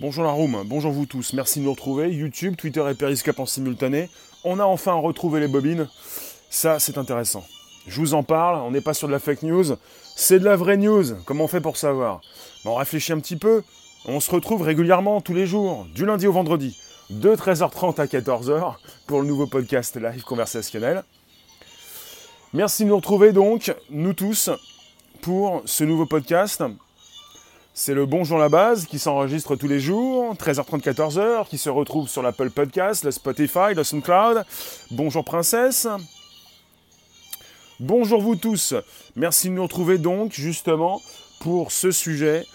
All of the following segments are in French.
Bonjour la room, bonjour vous tous, merci de nous retrouver. YouTube, Twitter et Periscope en simultané. On a enfin retrouvé les bobines. Ça, c'est intéressant. Je vous en parle, on n'est pas sur de la fake news, c'est de la vraie news. Comment on fait pour savoir? On réfléchit un petit peu. On se retrouve régulièrement, tous les jours, du lundi au vendredi, de 13h30 à 14h, pour le nouveau podcast live conversationnel. Merci de nous retrouver donc, nous tous, pour ce nouveau podcast. C'est le Bonjour la base qui s'enregistre tous les jours, 13h30, 14h, qui se retrouve sur l'Apple Podcast, le Spotify, le SoundCloud. Bonjour Princesse. Bonjour vous tous. Merci de nous retrouver donc justement pour ce sujet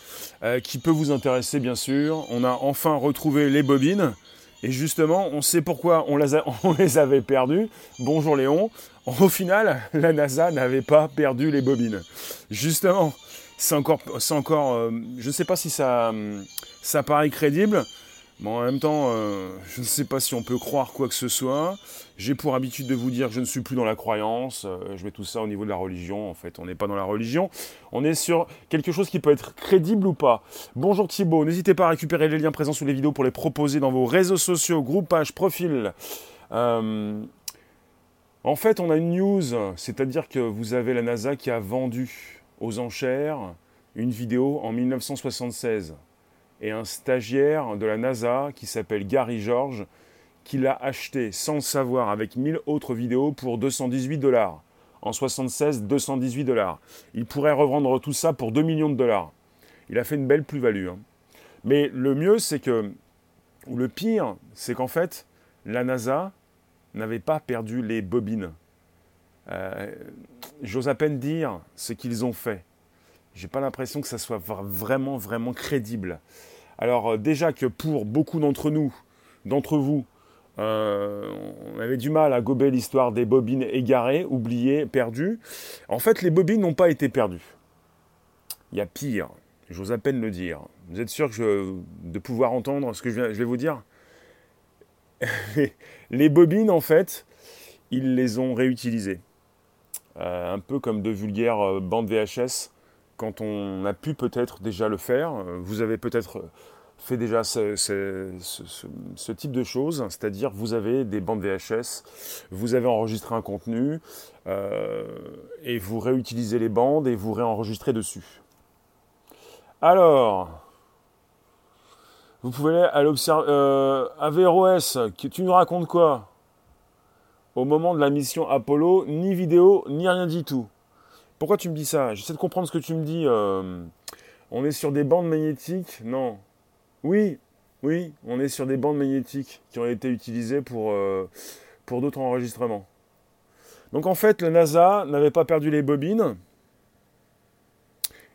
euh, qui peut vous intéresser bien sûr. On a enfin retrouvé les bobines. Et justement, on sait pourquoi on les, on les avait perdues. Bonjour Léon. Au final, la NASA n'avait pas perdu les bobines. Justement, c'est encore, c'est encore euh, je ne sais pas si ça, ça paraît crédible, mais en même temps, euh, je ne sais pas si on peut croire quoi que ce soit. J'ai pour habitude de vous dire que je ne suis plus dans la croyance. Euh, je mets tout ça au niveau de la religion. En fait, on n'est pas dans la religion. On est sur quelque chose qui peut être crédible ou pas. Bonjour Thibaut. N'hésitez pas à récupérer les liens présents sous les vidéos pour les proposer dans vos réseaux sociaux, groupages, profils. en fait, on a une news, c'est-à-dire que vous avez la NASA qui a vendu aux enchères une vidéo en 1976 et un stagiaire de la NASA qui s'appelle Gary George qui l'a acheté sans le savoir avec 1000 autres vidéos pour 218 dollars. En 76, 218 dollars. Il pourrait revendre tout ça pour 2 millions de dollars. Il a fait une belle plus-value. Hein. Mais le mieux, c'est que, ou le pire, c'est qu'en fait, la NASA n'avait pas perdu les bobines. Euh, j'ose à peine dire ce qu'ils ont fait. J'ai pas l'impression que ça soit vraiment, vraiment crédible. Alors euh, déjà que pour beaucoup d'entre nous, d'entre vous, euh, on avait du mal à gober l'histoire des bobines égarées, oubliées, perdues. En fait, les bobines n'ont pas été perdues. Il y a pire, j'ose à peine le dire. Vous êtes sûr de pouvoir entendre ce que je, vais vous dire? Les bobines, en fait, ils les ont réutilisées. Euh, un peu comme de vulgaires euh, bandes VHS, quand on a pu peut-être déjà le faire. Euh, vous avez peut-être fait déjà ce, type de choses, c'est-à-dire vous avez des bandes VHS, vous avez enregistré un contenu, et vous réutilisez les bandes et vous réenregistrez dessus. Alors, vous pouvez aller à l'observatoire... AVROS, tu nous racontes quoi? Au moment de la mission Apollo, ni vidéo, ni rien du tout. Pourquoi tu me dis ça? J'essaie de comprendre ce que tu me dis. Euh, on est sur des bandes magnétiques? Non. Oui, oui, on est sur des bandes magnétiques qui ont été utilisées pour, euh, pour d'autres enregistrements. Donc en fait, le NASA n'avait pas perdu les bobines.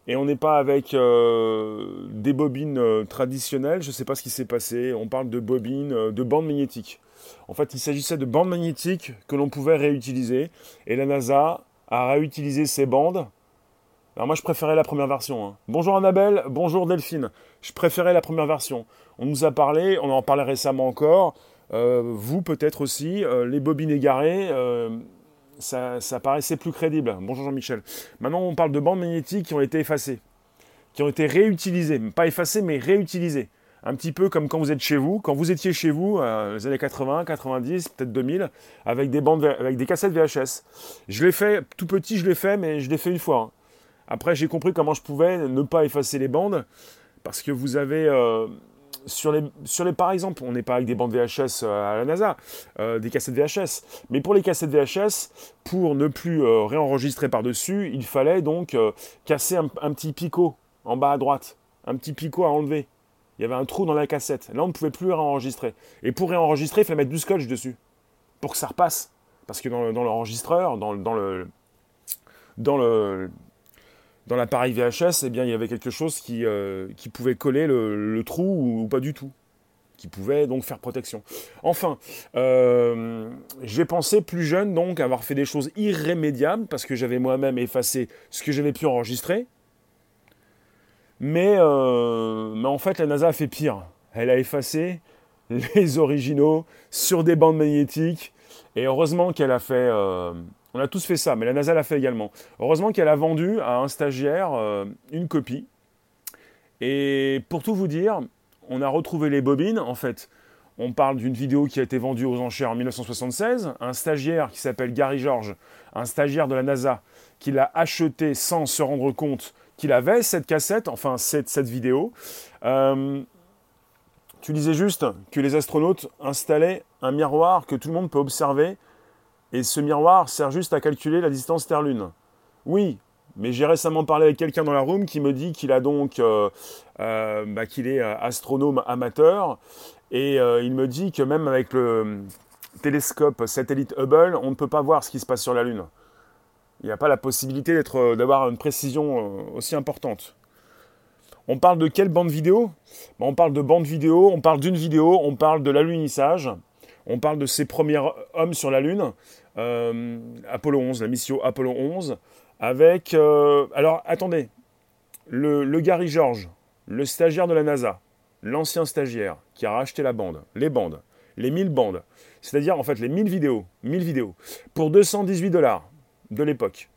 Et on n'est pas avec euh, des bobines traditionnelles. Je ne sais pas ce qui s'est passé. On parle de bobines, de bandes magnétiques. En fait, il s'agissait de bandes magnétiques que l'on pouvait réutiliser. Et la NASA a réutilisé ces bandes. Alors moi, je préférais la première version. Hein. Bonjour Annabelle, bonjour Delphine. Je préférais la première version. On nous a parlé, on en parlait récemment encore. Euh, vous peut-être aussi, euh, les bobines égarées, euh, ça, ça, paraissait plus crédible. Bonjour Jean-Michel. Maintenant, on parle de bandes magnétiques qui ont été effacées, qui ont été réutilisées, pas effacées, mais réutilisées un petit peu comme quand vous êtes chez vous, quand vous étiez chez vous, euh, les années 80, 90, peut-être 2000, avec des bandes, avec des cassettes VHS. Je l'ai fait, tout petit, je l'ai fait, mais je l'ai fait une fois. Hein. Après, j'ai compris comment je pouvais ne pas effacer les bandes, parce que vous avez euh, sur les, sur les, par exemple, on n'est pas avec des bandes VHS euh, à la NASA, des cassettes VHS. Mais pour les cassettes VHS, pour ne plus réenregistrer par-dessus, il fallait donc casser un petit picot en bas à droite, un petit picot à enlever il y avait un trou dans la cassette. Là, on ne pouvait plus réenregistrer. Et pour réenregistrer, il fallait mettre du scotch dessus pour que ça repasse. Parce que dans, l'enregistreur, dans, dans, le dans le dans l'appareil VHS, eh bien, il y avait quelque chose qui, euh, pouvait coller le, trou ou, pas du tout, qui pouvait donc faire protection. Enfin, euh, j'ai pensé plus jeune donc avoir fait des choses irrémédiables parce que j'avais moi-même effacé ce que j'avais pu enregistrer mais, euh, mais en fait, la NASA a fait pire. Elle a effacé les originaux sur des bandes magnétiques. Et heureusement qu'elle a fait... Euh, on a tous fait ça, mais la NASA l'a fait également. Heureusement qu'elle a vendu à un stagiaire euh, une copie. Et pour tout vous dire, on a retrouvé les bobines. En fait, on parle d'une vidéo qui a été vendue aux enchères en 1976. Un stagiaire qui s'appelle Gary George, un stagiaire de la NASA, qui l'a acheté sans se rendre compte qu'il avait cette cassette, enfin cette, vidéo. Euh, tu disais juste que les astronautes installaient un miroir que tout le monde peut observer, et ce miroir sert juste à calculer la distance Terre-Lune. Oui, mais j'ai récemment parlé avec quelqu'un dans la room qui me dit qu'il a donc euh, euh, bah, qu'il est astronome amateur et il me dit que même avec le télescope satellite Hubble, on ne peut pas voir ce qui se passe sur la Lune. Il n'y a pas la possibilité d'être, d'avoir une précision aussi importante. On parle de quelle bande vidéo? On parle de bande vidéo, on parle d'une vidéo, on parle de l'alunissage, on parle de ces premiers hommes sur la Lune, euh, Apollo 11, la mission Apollo 11, avec... Euh, alors attendez, le, Gary George, le stagiaire de la NASA, l'ancien stagiaire qui a racheté la bande, les bandes, les 1000 bandes, c'est-à-dire en fait les 1000 vidéos, 1000 vidéos, pour 218 dollars de l'époque.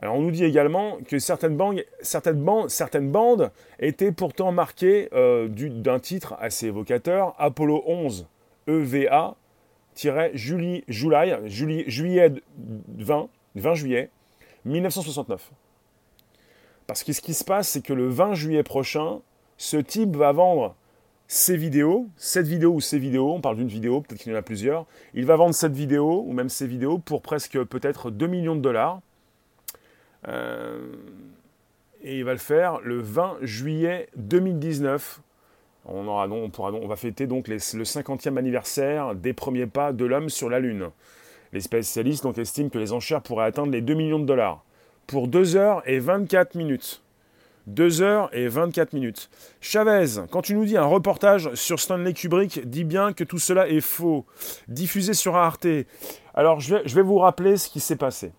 Alors on nous dit également que certaines bandes, certaines bandes, étaient pourtant marquées euh, d'un titre assez évocateur, Apollo 11 EVA juillet, juillet, juillet 20, 20 juillet 1969. Parce que ce qui se passe, c'est que le 20 juillet prochain, ce type va vendre ses vidéos, cette vidéo ou ces vidéos, on parle d'une vidéo, peut-être qu'il y en a plusieurs, il va vendre cette vidéo ou même ces vidéos pour presque peut-être 2 millions de dollars. Euh, et il va le faire le 20 juillet 2019. On, aura, on, pourra, on va fêter donc le 50e anniversaire des premiers pas de l'homme sur la Lune. Les spécialistes donc estiment que les enchères pourraient atteindre les 2 millions de dollars pour 2 heures et 24 minutes. 2 heures et 24 minutes. Chavez, quand tu nous dis un reportage sur Stanley Kubrick, dis bien que tout cela est faux. Diffusé sur Arte. Alors je vais, je vais vous rappeler ce qui s'est passé.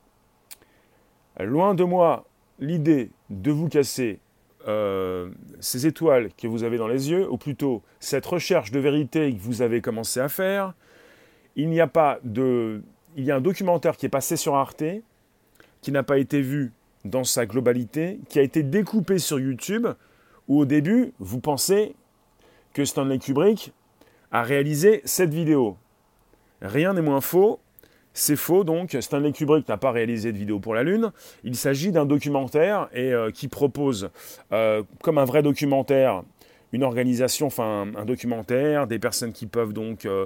Loin de moi l'idée de vous casser euh, ces étoiles que vous avez dans les yeux, ou plutôt cette recherche de vérité que vous avez commencé à faire. Il n'y a pas de. Il y a un documentaire qui est passé sur Arte, qui n'a pas été vu dans sa globalité, qui a été découpé sur YouTube, où au début, vous pensez que Stanley Kubrick a réalisé cette vidéo. Rien n'est moins faux, c'est faux donc, Stanley Kubrick n'a pas réalisé de vidéo pour la Lune. Il s'agit d'un documentaire et euh, qui propose, euh, comme un vrai documentaire, une organisation, enfin un documentaire, des personnes qui peuvent donc euh,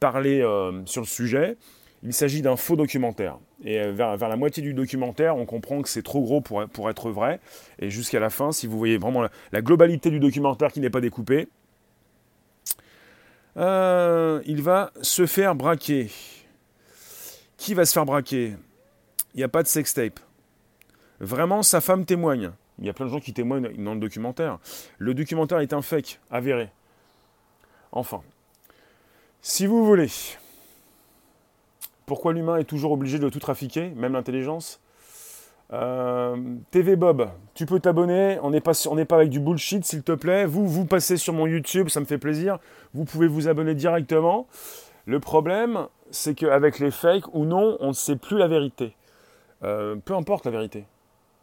parler sur le sujet. Il s'agit d'un faux documentaire. Et vers, la moitié du documentaire, on comprend que c'est trop gros pour, pour, être vrai. Et jusqu'à la fin, si vous voyez vraiment la, globalité du documentaire qui n'est pas découpée, il va se faire braquer. Qui va se faire braquer? Il n'y a pas de sextape. Vraiment, sa femme témoigne. Il y a plein de gens qui témoignent dans le documentaire. Le documentaire est un fake, avéré. Enfin, si vous voulez, pourquoi l'humain est toujours obligé de tout trafiquer, même l'intelligence euh, TV Bob, tu peux t'abonner, on n'est pas, avec du bullshit s'il te plaît. Vous, vous passez sur mon YouTube, ça me fait plaisir. Vous pouvez vous abonner directement. Le problème, c'est qu'avec les fakes ou non, on ne sait plus la vérité. Euh, peu importe la vérité.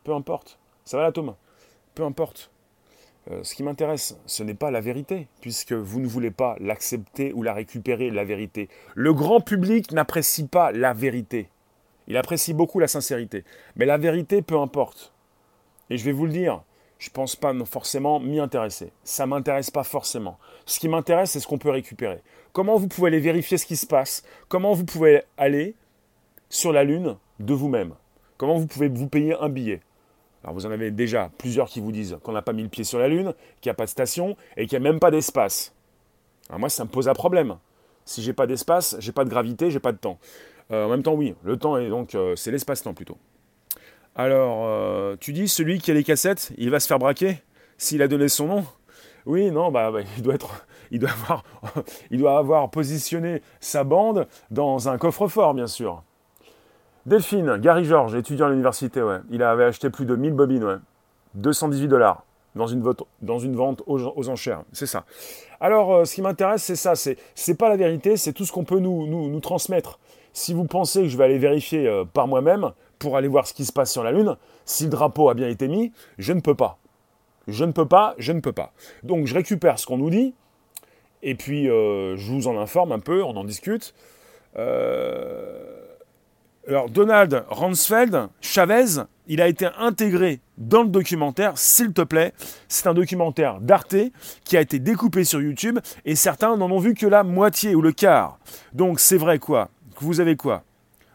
Peu importe. Ça va la Thomas? Peu importe. Euh, ce qui m'intéresse, ce n'est pas la vérité, puisque vous ne voulez pas l'accepter ou la récupérer, la vérité. Le grand public n'apprécie pas la vérité. Il apprécie beaucoup la sincérité. Mais la vérité, peu importe. Et je vais vous le dire, je ne pense pas forcément m'y intéresser. Ça ne m'intéresse pas forcément. Ce qui m'intéresse, c'est ce qu'on peut récupérer. Comment vous pouvez aller vérifier ce qui se passe? Comment vous pouvez aller sur la Lune de vous-même? Comment vous pouvez vous payer un billet? Alors vous en avez déjà plusieurs qui vous disent qu'on n'a pas mis le pied sur la Lune, qu'il n'y a pas de station et qu'il n'y a même pas d'espace. Alors moi, ça me pose un problème. Si j'ai pas d'espace, j'ai pas de gravité, j'ai pas de temps. Euh, en même temps, oui, le temps est donc euh, c'est l'espace-temps plutôt. Alors, euh, tu dis, celui qui a les cassettes, il va se faire braquer s'il a donné son nom? Oui, non, bah, bah, il, doit être, il, doit avoir, il doit avoir positionné sa bande dans un coffre-fort, bien sûr. Delphine, Gary George, étudiant à l'université, ouais. Il avait acheté plus de 1000 bobines, ouais. 218 dollars dans une, dans une vente aux, enchères. C'est ça. Alors, euh, ce qui m'intéresse, c'est ça. C'est, pas la vérité, c'est tout ce qu'on peut nous, transmettre. Si vous pensez que je vais aller vérifier euh, par moi-même, pour aller voir ce qui se passe sur la Lune, si le drapeau a bien été mis, je ne peux pas. Je ne peux pas, je ne peux pas. Donc je récupère ce qu'on nous dit, et puis euh, je vous en informe un peu, on en discute. Euh, alors Donald Ransfeld, Chavez, il a été intégré dans le documentaire, s'il te plaît. C'est un documentaire d'Arte qui a été découpé sur YouTube et certains n'en ont vu que la moitié ou le quart. Donc c'est vrai quoi? Vous avez quoi?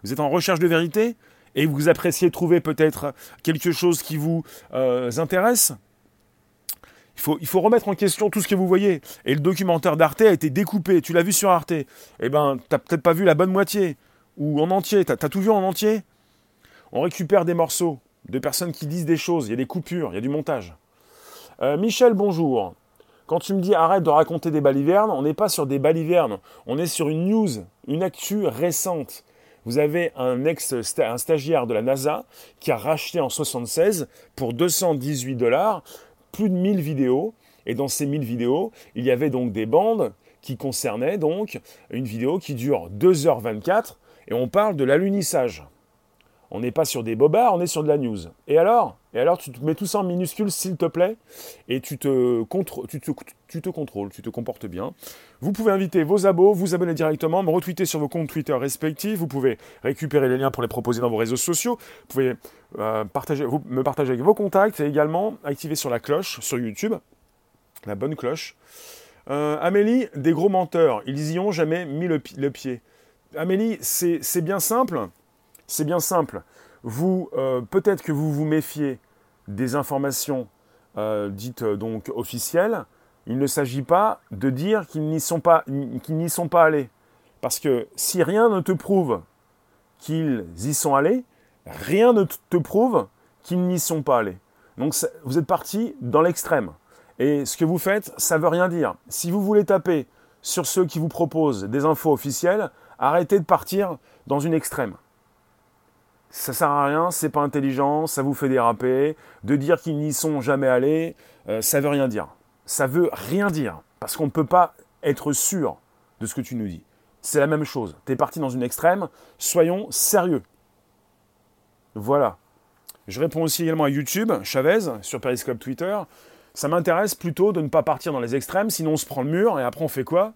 Vous êtes en recherche de vérité? Et vous appréciez trouver peut-être quelque chose qui vous euh, intéresse? Il faut, remettre en question tout ce que vous voyez. Et le documentaire d'Arte a été découpé. Tu l'as vu sur Arte? Eh ben, t'as peut-être pas vu la bonne moitié. Ou en entier. T'as as tout vu en entier? On récupère des morceaux de personnes qui disent des choses. Il y a des coupures, il y a du montage. Euh, Michel, bonjour. Quand tu me dis arrête de raconter des balivernes, on n'est pas sur des balivernes. On est sur une news, une actu récente. Vous avez un ex un stagiaire de la NASA qui a racheté en 76 pour 218 dollars plus de 1000 vidéos. Et dans ces 1000 vidéos, il y avait donc des bandes qui concernaient donc une vidéo qui dure 2h24 et on parle de l'alunissage. On n'est pas sur des bobards, on est sur de la news. Et alors? Et alors, tu te mets tout ça en minuscule, s'il te plaît, et tu te, tu, te, contrôles, tu te comportes bien. Vous pouvez inviter vos abos, vous abonner directement, me retweeter sur vos comptes Twitter respectifs. Vous pouvez récupérer les liens pour les proposer dans vos réseaux sociaux. Vous pouvez euh, partager, vous, me partager avec vos contacts et également activer sur la cloche sur YouTube, la bonne cloche. Euh, Amélie, des gros menteurs, ils y ont jamais mis le pied. Amélie, c'est bien simple c'est bien simple. Vous, euh, peut-être que vous vous méfiez des informations euh, dites euh, donc officielles. Il ne s'agit pas de dire qu'ils n'y sont pas, qu'ils n'y sont pas allés, parce que si rien ne te prouve qu'ils y sont allés, rien ne te prouve qu'ils n'y sont pas allés. Donc vous êtes parti dans l'extrême. Et ce que vous faites, ça veut rien dire. Si vous voulez taper sur ceux qui vous proposent des infos officielles, arrêtez de partir dans une extrême ça sert à rien, c'est pas intelligent, ça vous fait déraper. De dire qu'ils n'y sont jamais allés, euh, ça veut rien dire. Ça veut rien dire. Parce qu'on ne peut pas être sûr de ce que tu nous dis. C'est la même chose. Tu es parti dans une extrême, soyons sérieux. Voilà. Je réponds aussi également à YouTube, Chavez, sur Periscope Twitter. Ça m'intéresse plutôt de ne pas partir dans les extrêmes, sinon on se prend le mur et après on fait quoi?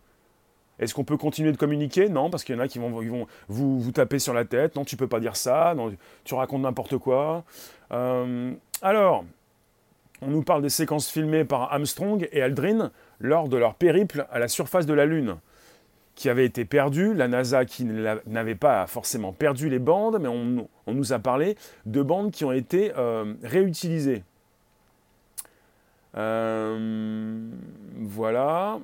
Est-ce qu'on peut continuer de communiquer? Non, parce qu'il y en a qui vont, vous, taper sur la tête. Non, tu peux pas dire ça. Non, tu racontes n'importe quoi. Euh, alors, on nous parle des séquences filmées par Armstrong et Aldrin lors de leur périple à la surface de la Lune, qui avait été perdu. La NASA qui n'avait pas forcément perdu les bandes, mais on, nous a parlé de bandes qui ont été euh, réutilisées. Euh, voilà.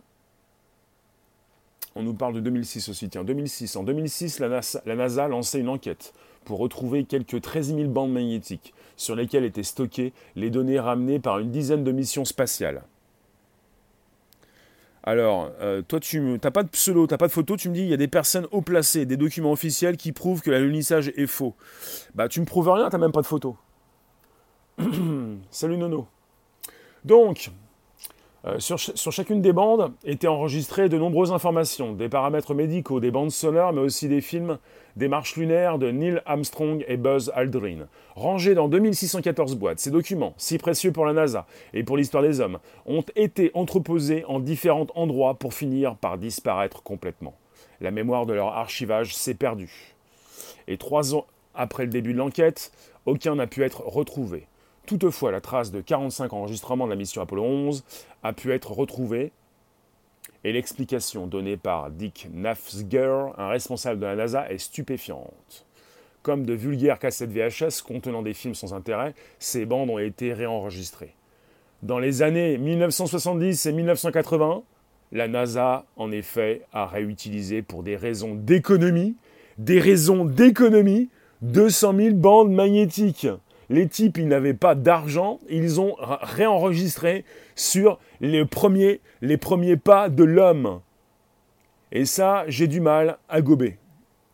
On nous parle de 2006 aussi. Tiens, 2006. En 2006, la NASA, la NASA lançait une enquête pour retrouver quelques 13 000 bandes magnétiques sur lesquelles étaient stockées les données ramenées par une dizaine de missions spatiales. Alors, euh, toi, tu n'as pas de pseudo, tu pas de photo, tu me dis, il y a des personnes haut placées, des documents officiels qui prouvent que l'alunissage est faux. Bah, tu me prouves rien, tu n'as même pas de photo. Salut Nono. Donc, euh, sur, chacune des bandes étaient enregistrées de nombreuses informations, des paramètres médicaux, des bandes sonores, mais aussi des films des marches lunaires de Neil Armstrong et Buzz Aldrin. Rangés dans 2614 boîtes, ces documents, si précieux pour la NASA et pour l'histoire des hommes, ont été entreposés en différents endroits pour finir par disparaître complètement. La mémoire de leur archivage s'est perdue. Et trois ans après le début de l'enquête, aucun n'a pu être retrouvé. Toutefois, la trace de 45 enregistrements de la mission Apollo 11 a pu être retrouvée et l'explication donnée par Dick Nafzger, un responsable de la NASA, est stupéfiante. Comme de vulgaires cassettes VHS contenant des films sans intérêt, ces bandes ont été réenregistrées. Dans les années 1970 et 1980, la NASA, en effet, a réutilisé pour des raisons d'économie, des raisons d'économie, 200 000 bandes magnétiques. Les types, ils n'avaient pas d'argent, ils ont réenregistré sur les premiers, pas de l'homme. Et ça, j'ai du mal à gober.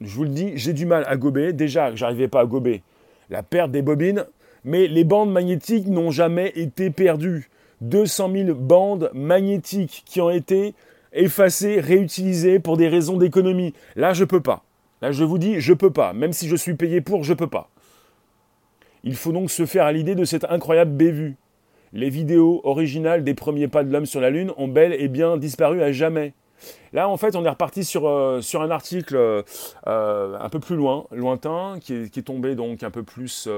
Je vous le dis, j'ai du mal à gober. Déjà, j'arrivais pas à gober la perte des bobines, mais les bandes magnétiques n'ont jamais été perdues. 200 000 bandes magnétiques qui ont été effacées, réutilisées pour des raisons d'économie. Là, je peux pas. Là, je vous dis, je peux pas. Même si je suis payé pour, je peux pas. Il faut donc se faire à l'idée de cette incroyable bévue. les vidéos originales des premiers pas de l'homme sur la Lune ont bel et bien disparu à jamais. Là, en fait, on est reparti sur, euh, un article euh, un peu plus loin, lointain, qui est, tombé donc un peu plus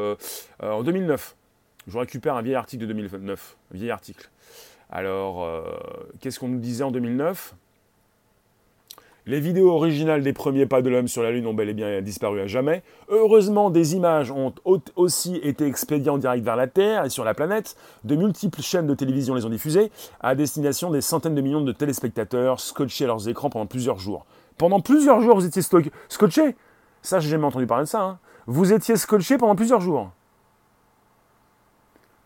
en 2009. Je récupère un vieil article de 2009, un vieil article. Alors, qu'est-ce qu'on nous disait en 2009 les vidéos originales des premiers pas de l'homme sur la Lune ont bel et bien disparu à jamais. Heureusement, des images ont aussi été expédiées en direct vers la Terre et sur la planète. De multiples chaînes de télévision les ont diffusées à destination des centaines de millions de téléspectateurs scotchés à leurs écrans pendant plusieurs jours. Pendant plusieurs jours, vous étiez scotchés Ça, j'ai jamais entendu parler de ça. Hein. Vous étiez scotché pendant plusieurs jours.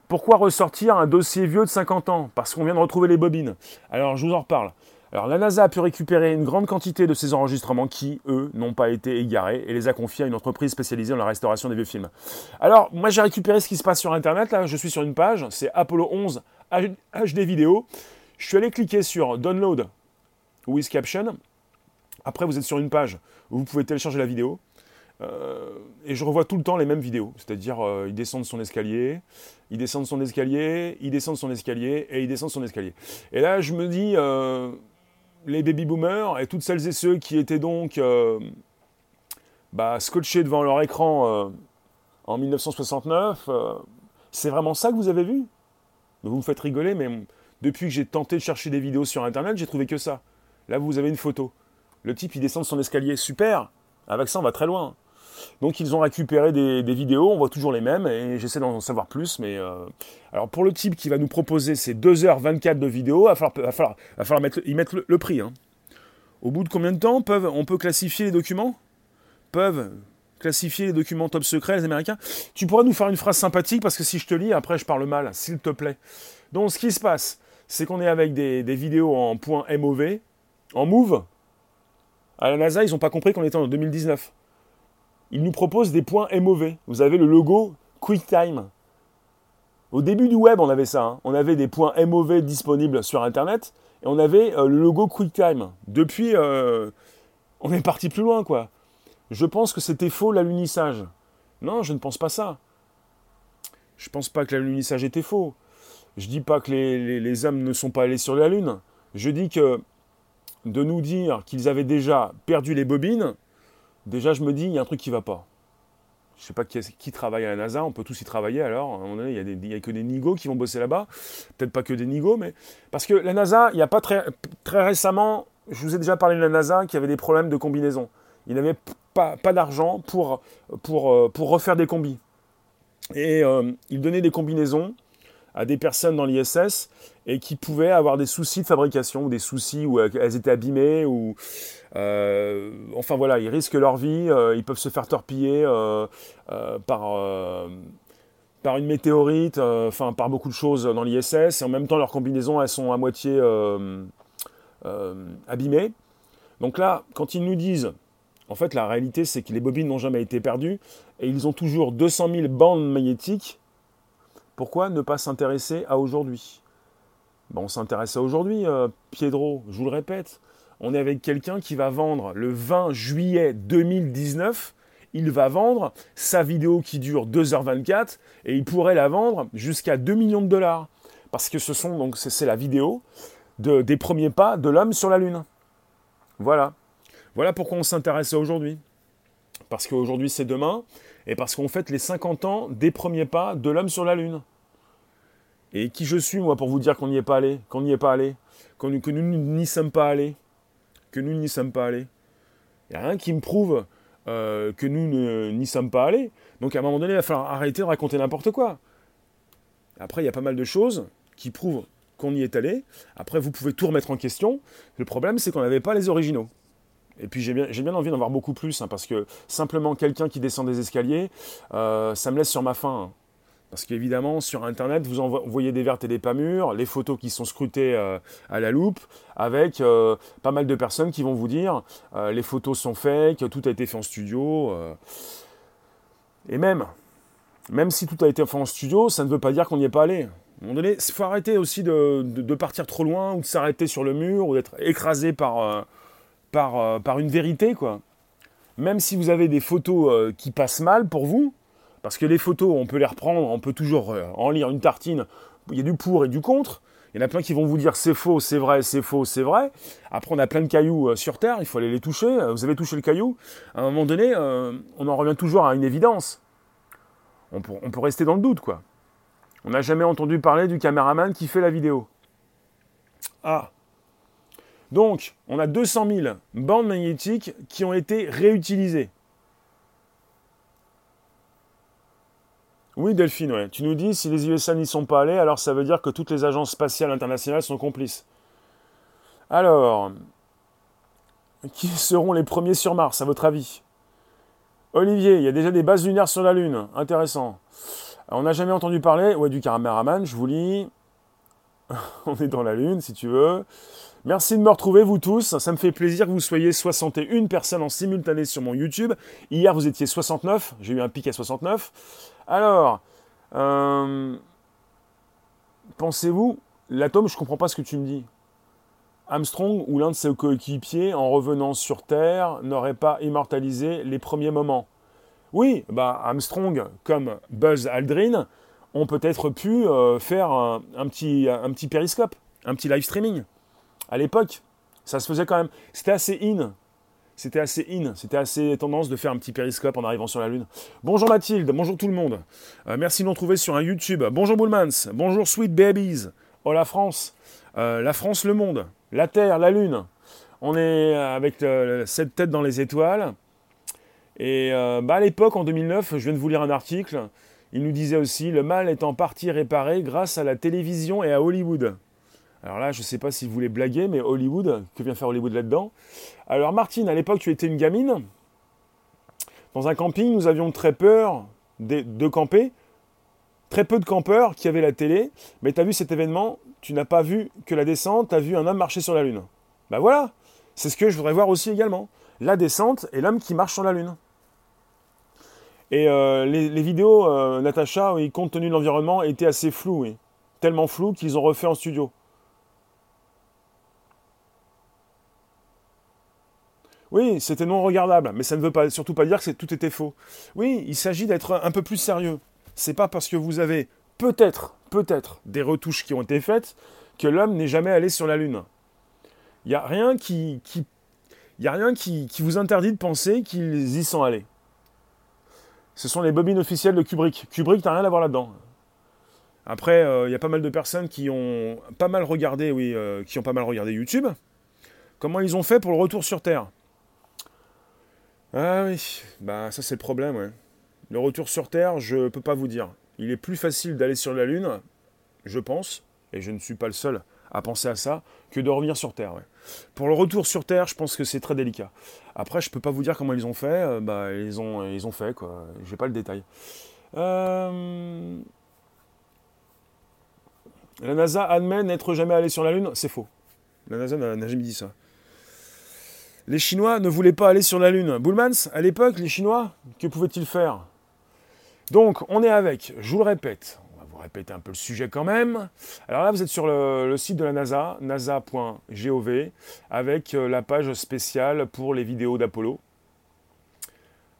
Pourquoi ressortir un dossier vieux de 50 ans? Parce qu'on vient de retrouver les bobines. Alors, je vous en reparle. Alors la NASA a pu récupérer une grande quantité de ces enregistrements qui, eux, n'ont pas été égarés et les a confiés à une entreprise spécialisée dans la restauration des vieux films. Alors moi j'ai récupéré ce qui se passe sur Internet, là je suis sur une page, c'est Apollo 11 HD vidéo. Je suis allé cliquer sur Download with Caption. Après vous êtes sur une page où vous pouvez télécharger la vidéo. Euh, et je revois tout le temps les mêmes vidéos. C'est-à-dire, euh, il descend de son escalier, il descend de son escalier, il descend de son escalier, et il descend de son escalier. Et là, je me dis, euh, les baby boomers et toutes celles et ceux qui étaient donc euh, bah, scotchés devant leur écran euh, en 1969, euh, c'est vraiment ça que vous avez vu? Vous me faites rigoler, mais depuis que j'ai tenté de chercher des vidéos sur Internet, j'ai trouvé que ça. Là, vous avez une photo. Le type, il descend de son escalier, super. Avec ça, on va très loin. Donc ils ont récupéré des, vidéos, on voit toujours les mêmes, et j'essaie d'en savoir plus. Mais euh, alors pour le type qui va nous proposer ces 2h24 de vidéos, il va falloir, mettre, y mettre le, prix. Hein. Au bout de combien de temps peuvent, on peut classifier les documents? Peuvent classifier les documents top secrets, les Américains? Tu pourrais nous faire une phrase sympathique, parce que si je te lis, après je parle mal, s'il te plaît. Donc ce qui se passe, c'est qu'on est avec des, des vidéos en point MOV, en move. À la NASA, ils n'ont pas compris qu'on était en 2019 il nous propose des points MOV. Vous avez le logo QuickTime. Au début du web, on avait ça. Hein. On avait des points MOV disponibles sur Internet et on avait euh, le logo QuickTime. Depuis, euh, on est parti plus loin, quoi. Je pense que c'était faux l'alunissage. Non, je ne pense pas ça. Je ne pense pas que l'alunissage était faux. Je ne dis pas que les, les, hommes ne sont pas allés sur la Lune. Je dis que de nous dire qu'ils avaient déjà perdu les bobines, déjà je me dis, il y a un truc qui va pas. Je sais pas qui, travaille à la NASA, on peut tous y travailler alors. il n'y a, que des nigos qui vont bosser là-bas. Peut-être pas que des nigos, mais. Parce que la NASA, il n'y a pas très, très récemment, je vous ai déjà parlé de la NASA qui avait des problèmes de combinaison. Il n'avait pas, pas d'argent pour, pour, euh, pour refaire des combis. Et euh, il donnait des combinaisons à des personnes dans l'ISS et qui pouvaient avoir des soucis de fabrication ou des soucis où elles étaient abîmées ou euh, enfin voilà, ils risquent leur vie, euh, ils peuvent se faire torpiller euh, par par une météorite, enfin par beaucoup de choses dans l'ISS, et en même temps leurs combinaisons elles sont à moitié abîmées. Donc là, quand ils nous disent, en fait la réalité c'est que les bobines n'ont jamais été perdues, et ils ont toujours 200 000 bandes magnétiques, pourquoi ne pas s'intéresser à aujourd'hui? On s'intéresse à aujourd'hui, Piedro, je vous le répète on est avec quelqu'un qui va vendre le 20 juillet 2019. Il va vendre sa vidéo qui dure 2h24 et il pourrait la vendre jusqu'à 2 millions de dollars. Parce que ce sont donc c'est la vidéo des premiers pas de l'homme sur la Lune. Voilà. Voilà pourquoi on s'intéresse à aujourd'hui. Parce qu'aujourd'hui c'est demain et parce qu'on fête les 50 ans des premiers pas de l'homme sur la Lune. Et qui je suis moi pour vous dire qu'on n'y est pas allé, qu'on n'y est pas allé, que nous n'y sommes pas allés que nous n'y sommes pas allés. Il n'y a rien qui me prouve euh, que nous n'y sommes pas allés. Donc à un moment donné, il va falloir arrêter de raconter n'importe quoi. Après, il y a pas mal de choses qui prouvent qu'on y est allé. Après, vous pouvez tout remettre en question. Le problème, c'est qu'on n'avait pas les originaux. Et puis j'ai bien, envie d'en voir beaucoup plus, hein, parce que simplement quelqu'un qui descend des escaliers, euh, ça me laisse sur ma faim. Hein. Parce qu'évidemment, sur Internet, vous voyez des vertes et des pas mûres, les photos qui sont scrutées euh, à la loupe, avec euh, pas mal de personnes qui vont vous dire euh, les photos sont fake, tout a été fait en studio. Et même, même si tout a été fait en studio, ça ne veut pas dire qu'on n'y est pas allé. À un moment donné, il faut arrêter aussi de, partir trop loin ou de s'arrêter sur le mur ou d'être écrasé par, par, par une vérité. quoi. Même si vous avez des photos qui passent mal pour vous, parce que les photos, on peut les reprendre, on peut toujours euh, en lire une tartine il y a du pour et du contre. Il y en a plein qui vont vous dire c'est faux, c'est vrai, c'est faux, c'est vrai. Après, on a plein de cailloux euh, sur Terre, il faut aller les toucher. Euh, vous avez touché le caillou. À un moment donné, on en revient toujours à une évidence. On peut, on peut rester dans le doute, quoi. On n'a jamais entendu parler du caméraman qui fait la vidéo. Ah. Donc, on a 200 000 bandes magnétiques qui ont été réutilisées. Oui, Delphine, ouais. tu nous dis si les USA n'y sont pas allés, alors ça veut dire que toutes les agences spatiales internationales sont complices. Alors, qui seront les premiers sur Mars, à votre avis? Olivier, il y a déjà des bases lunaires sur la Lune. Intéressant. On n'a jamais entendu parler ouais, du caméraman, je vous lis. On est dans la Lune, si tu veux. Merci de me retrouver, vous tous. Ça me fait plaisir que vous soyez 61 personnes en simultané sur mon YouTube. Hier, vous étiez 69. J'ai eu un pic à 69. Alors, euh, pensez-vous, l'atome, je ne comprends pas ce que tu me dis. Armstrong ou l'un de ses coéquipiers, en revenant sur Terre, n'aurait pas immortalisé les premiers moments. Oui, bah Armstrong, comme Buzz Aldrin, ont peut-être pu euh, faire un, petit, un petit périscope, un petit live streaming. À l'époque, ça se faisait quand même. C'était assez in c'était assez in, c'était assez tendance de faire un petit périscope en arrivant sur la Lune. Bonjour Mathilde, bonjour tout le monde. Euh, merci de nous retrouver sur un YouTube. Bonjour Bullmans, bonjour Sweet Babies. Oh la France, euh, la France, le monde, la Terre, la Lune. On est avec cette tête dans les étoiles. Et euh, bah, à l'époque, en 2009, je viens de vous lire un article. Il nous disait aussi le mal est en partie réparé grâce à la télévision et à Hollywood. Alors là, je ne sais pas si vous voulez blaguer, mais Hollywood, que vient faire Hollywood là-dedans Alors Martine, à l'époque, tu étais une gamine. Dans un camping, nous avions très peur de, camper. Très peu de campeurs qui avaient la télé. Mais tu as vu cet événement, tu n'as pas vu que la descente, tu as vu un homme marcher sur la Lune. Ben voilà, c'est ce que je voudrais voir aussi également. La descente et l'homme qui marche sur la Lune. Et euh, les, vidéos, euh, Natacha, compte tenu de l'environnement, étaient assez floues, oui. Tellement floues qu'ils ont refait en studio. Oui, c'était non regardable, mais ça ne veut pas, surtout pas dire que tout était faux. Oui, il s'agit d'être un peu plus sérieux. C'est pas parce que vous avez peut-être, peut-être des retouches qui ont été faites que l'homme n'est jamais allé sur la Lune. Il n'y a rien qui, y a rien qui, vous interdit de penser qu'ils y sont allés. Ce sont les bobines officielles de Kubrick. Kubrick n'a rien à voir là-dedans. Après, euh, il y a pas mal de personnes euh, qui ont pas mal regardé YouTube. Comment ils ont fait pour le retour sur Terre? Ah oui, bah ça c'est le problème, ouais. Le retour sur Terre, je peux pas vous dire. Il est plus facile d'aller sur la Lune, je pense, et je ne suis pas le seul à penser à ça, que de revenir sur Terre. Pour le retour sur Terre, je pense que c'est très délicat. Après, je peux pas vous dire comment ils ont fait. Euh, bah, ils ont, fait quoi. J'ai pas le détail. Euh, la NASA admet n'être jamais allé sur la Lune. C'est faux. La NASA n'a jamais dit ça. Les Chinois ne voulaient pas aller sur la Lune. Bullmans, à l'époque, les Chinois, que pouvaient-ils faire? Donc, on est avec, je vous le répète, on va vous répéter un peu le sujet quand même. Alors là, vous êtes sur le, site de la NASA, nasa.gov, avec euh, la page spéciale pour les vidéos d'Apollo.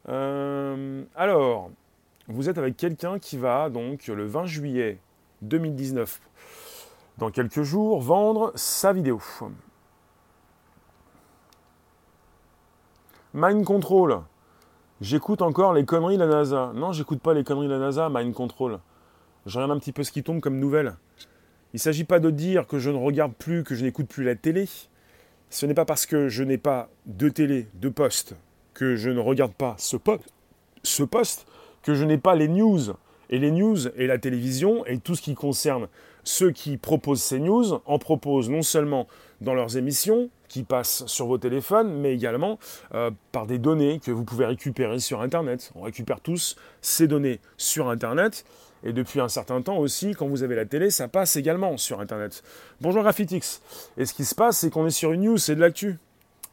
Euh, alors, vous êtes avec quelqu'un qui va donc le 20 juillet 2019, dans quelques jours, vendre sa vidéo. Mind Control. J'écoute encore les conneries de la NASA. Non, j'écoute pas les conneries de la NASA, Mind Control. Je regarde un petit peu ce qui tombe comme nouvelle. Il ne s'agit pas de dire que je ne regarde plus, que je n'écoute plus la télé. Ce n'est pas parce que je n'ai pas de télé, de poste, que je ne regarde pas ce, ce poste, que je n'ai pas les news. Et les news et la télévision et tout ce qui concerne ceux qui proposent ces news en proposent non seulement dans leurs émissions, qui passent sur vos téléphones, mais également euh, par des données que vous pouvez récupérer sur Internet. On récupère tous ces données sur Internet. Et depuis un certain temps aussi, quand vous avez la télé, ça passe également sur Internet. Bonjour Graphitix. Et ce qui se passe, c'est qu'on est sur une news, c'est de l'actu.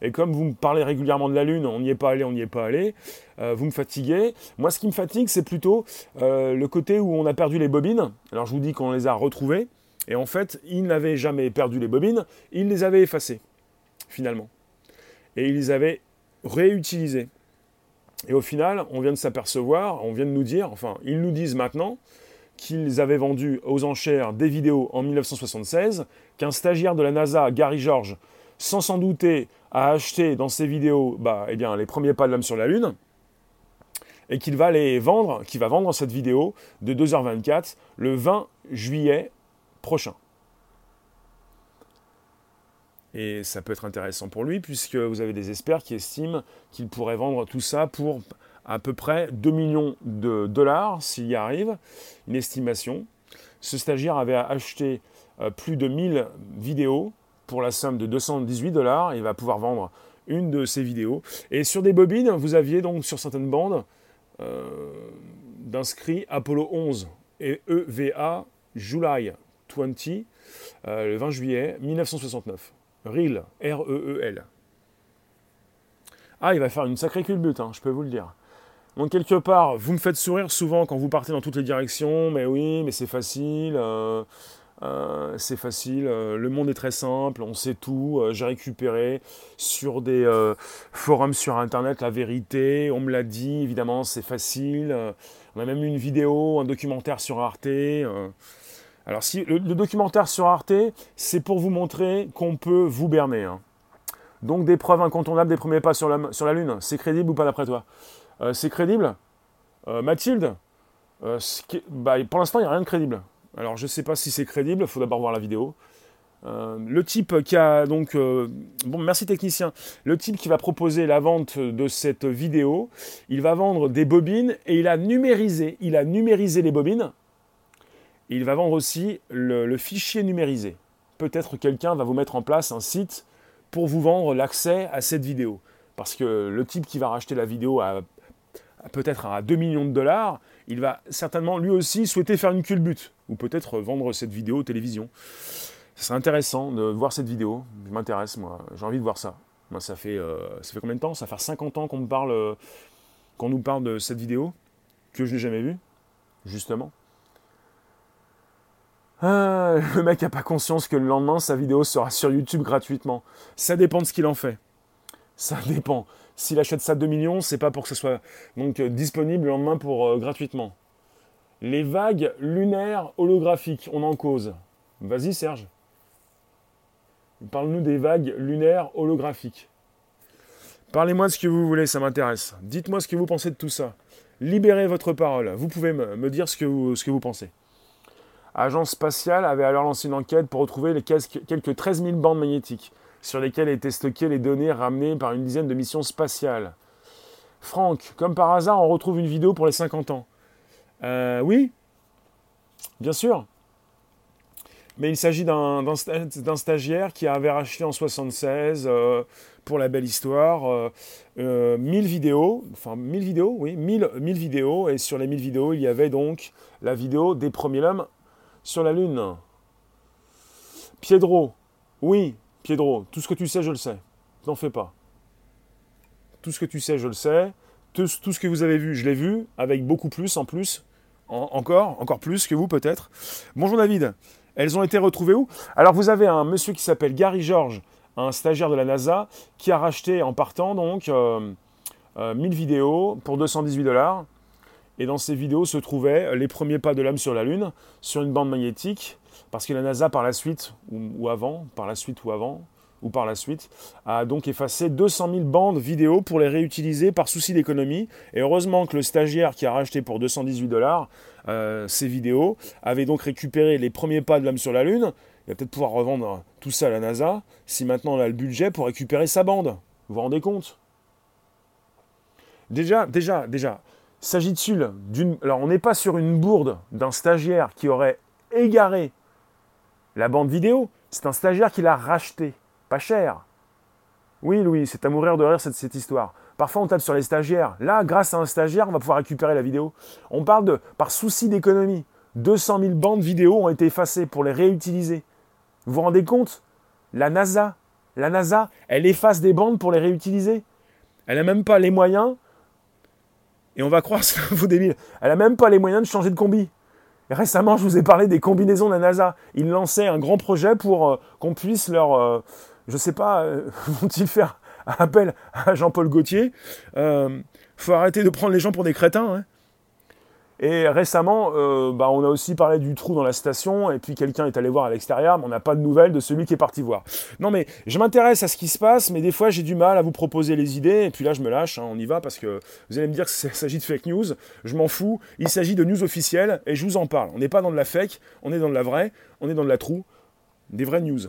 Et comme vous me parlez régulièrement de la Lune, on n'y est pas allé, on n'y est pas allé, euh, vous me fatiguez. Moi, ce qui me fatigue, c'est plutôt euh, le côté où on a perdu les bobines. Alors, je vous dis qu'on les a retrouvées. Et en fait, ils n'avaient jamais perdu les bobines, ils les avaient effacées finalement. Et ils les avaient réutilisés. Et au final, on vient de s'apercevoir, on vient de nous dire, enfin, ils nous disent maintenant qu'ils avaient vendu aux enchères des vidéos en 1976, qu'un stagiaire de la NASA, Gary George, sans s'en douter, a acheté dans ses vidéos bah, eh bien, les premiers pas de l'homme sur la Lune, et qu'il va les vendre, qu'il va vendre cette vidéo de 2h24 le 20 juillet prochain. Et ça peut être intéressant pour lui, puisque vous avez des experts qui estiment qu'il pourrait vendre tout ça pour à peu près 2 millions de dollars, s'il y arrive, une estimation. Ce stagiaire avait acheté euh, plus de 1000 vidéos pour la somme de 218 dollars. Il va pouvoir vendre une de ces vidéos. Et sur des bobines, vous aviez donc sur certaines bandes euh, d'inscrits Apollo 11 et EVA July 20, euh, le 20 juillet 1969. REL, R-E-E-L. Ah, il va faire une sacrée culbute, hein, je peux vous le dire. Donc quelque part, vous me faites sourire souvent quand vous partez dans toutes les directions, mais oui, mais c'est facile, euh, euh, c'est facile, euh, le monde est très simple, on sait tout, j'ai récupéré sur des forums sur Internet la vérité, on me l'a dit, évidemment, c'est facile, on a même eu une vidéo, un documentaire sur Arte. Alors si le, documentaire sur Arte, c'est pour vous montrer qu'on peut vous berner. Hein. Donc des preuves incontournables des premiers pas sur la, Lune, c'est crédible ou pas d'après toi? Euh, c'est crédible? Euh, Mathilde euh, bah, Pour l'instant, il n'y a rien de crédible. Alors, je ne sais pas si c'est crédible, il faut d'abord voir la vidéo. le type qui a donc... bon, merci technicien. Le type qui va proposer la vente de cette vidéo, il va vendre des bobines et il a numérisé, il a numérisé les bobines. Il va vendre aussi le fichier numérisé. Peut-être quelqu'un va vous mettre en place un site pour vous vendre l'accès à cette vidéo. Parce que le type qui va racheter la vidéo à peut-être à 2 millions de dollars, il va certainement lui aussi souhaiter faire une culbute, ou peut-être vendre cette vidéo aux télévisions. C'est intéressant de voir cette vidéo, je m'intéresse moi, j'ai envie de voir ça. Moi, ça fait, euh, combien de temps? Ça fait 50 ans qu'on me euh, qu'on nous parle de cette vidéo, que je n'ai jamais vue, justement. Ah, le mec n'a pas conscience que le lendemain, sa vidéo sera sur YouTube gratuitement. Ça dépend de ce qu'il en fait. Ça dépend. S'il achète ça 2 millions, c'est pas pour que ce soit donc euh, disponible le lendemain pour euh, gratuitement. Les vagues lunaires holographiques, on en cause. Vas-y Serge. Parle-nous des vagues lunaires holographiques. Parlez-moi de ce que vous voulez, ça m'intéresse. Dites-moi ce que vous pensez de tout ça. Libérez votre parole. Vous pouvez me, dire ce que vous, ce que vous pensez. Agence spatiale avait alors lancé une enquête pour retrouver les quelques 13 000 bandes magnétiques sur lesquelles étaient stockées les données ramenées par une dizaine de missions spatiales. Franck, comme par hasard, on retrouve une vidéo pour les 50 ans. Euh, oui, bien sûr. Mais il s'agit d'un stagiaire qui avait racheté en 76, euh, pour la belle histoire, euh, 1000 vidéos, enfin 1000 vidéos, oui, 1000, 1000 vidéos, et sur les 1000 vidéos, il y avait donc la vidéo des premiers hommes sur la Lune. Piedro, oui, Piedro, tout ce que tu sais, je le sais. N'en fais pas. Tout ce que tu sais, je le sais. Tout, ce que vous avez vu, je l'ai vu, avec beaucoup plus en plus. encore, encore plus que vous peut-être. Bonjour David. Elles ont été retrouvées où? Alors vous avez un monsieur qui s'appelle Gary George, un stagiaire de la NASA, qui a racheté en partant donc 1000 euh, euh, vidéos pour 218 dollars. Et dans ces vidéos se trouvaient les premiers pas de l'homme sur la Lune, sur une bande magnétique, parce que la NASA, par la suite, ou, avant, par la suite ou avant, ou par la suite, a donc effacé 200 000 bandes vidéo pour les réutiliser par souci d'économie. Et heureusement que le stagiaire qui a racheté pour 218 dollars euh, ces vidéos avait donc récupéré les premiers pas de l'homme sur la Lune. Il va peut-être pouvoir revendre tout ça à la NASA si maintenant on a le budget pour récupérer sa bande. Vous vous rendez compte? Déjà, déjà, déjà, s'agit-il d'une... Alors on n'est pas sur une bourde d'un stagiaire qui aurait égaré la bande vidéo, c'est un stagiaire qui l'a racheté. Pas cher. Oui, Louis, c'est à mourir de rire cette, cette histoire. Parfois, on tape sur les stagiaires. Là, grâce à un stagiaire, on va pouvoir récupérer la vidéo. On parle de, par souci d'économie, 200 000 bandes vidéo ont été effacées pour les réutiliser. Vous vous rendez compte? La NASA, la NASA, elle efface des bandes pour les réutiliser. Elle n'a même pas les moyens, et on va croire, c'est faux débile, elle n'a même pas les moyens de changer de combi récemment, je vous ai parlé des combinaisons de la NASA. Ils lançaient un grand projet pour euh, qu'on puisse leur, euh, je sais pas, euh, vont-ils faire appel à Jean-Paul Gaultier? Faut arrêter de prendre les gens pour des crétins. Hein. Et récemment, euh, bah, on a aussi parlé du trou dans la station, et puis quelqu'un est allé voir à l'extérieur, mais on n'a pas de nouvelles de celui qui est parti voir. Non mais je m'intéresse à ce qui se passe, mais des fois j'ai du mal à vous proposer les idées, et puis là je me lâche, hein, on y va, parce que vous allez me dire qu'il s'agit de fake news, je m'en fous, il s'agit de news officielles, et je vous en parle. On n'est pas dans de la fake, on est dans de la vraie, on est dans de la trou, des vraies news.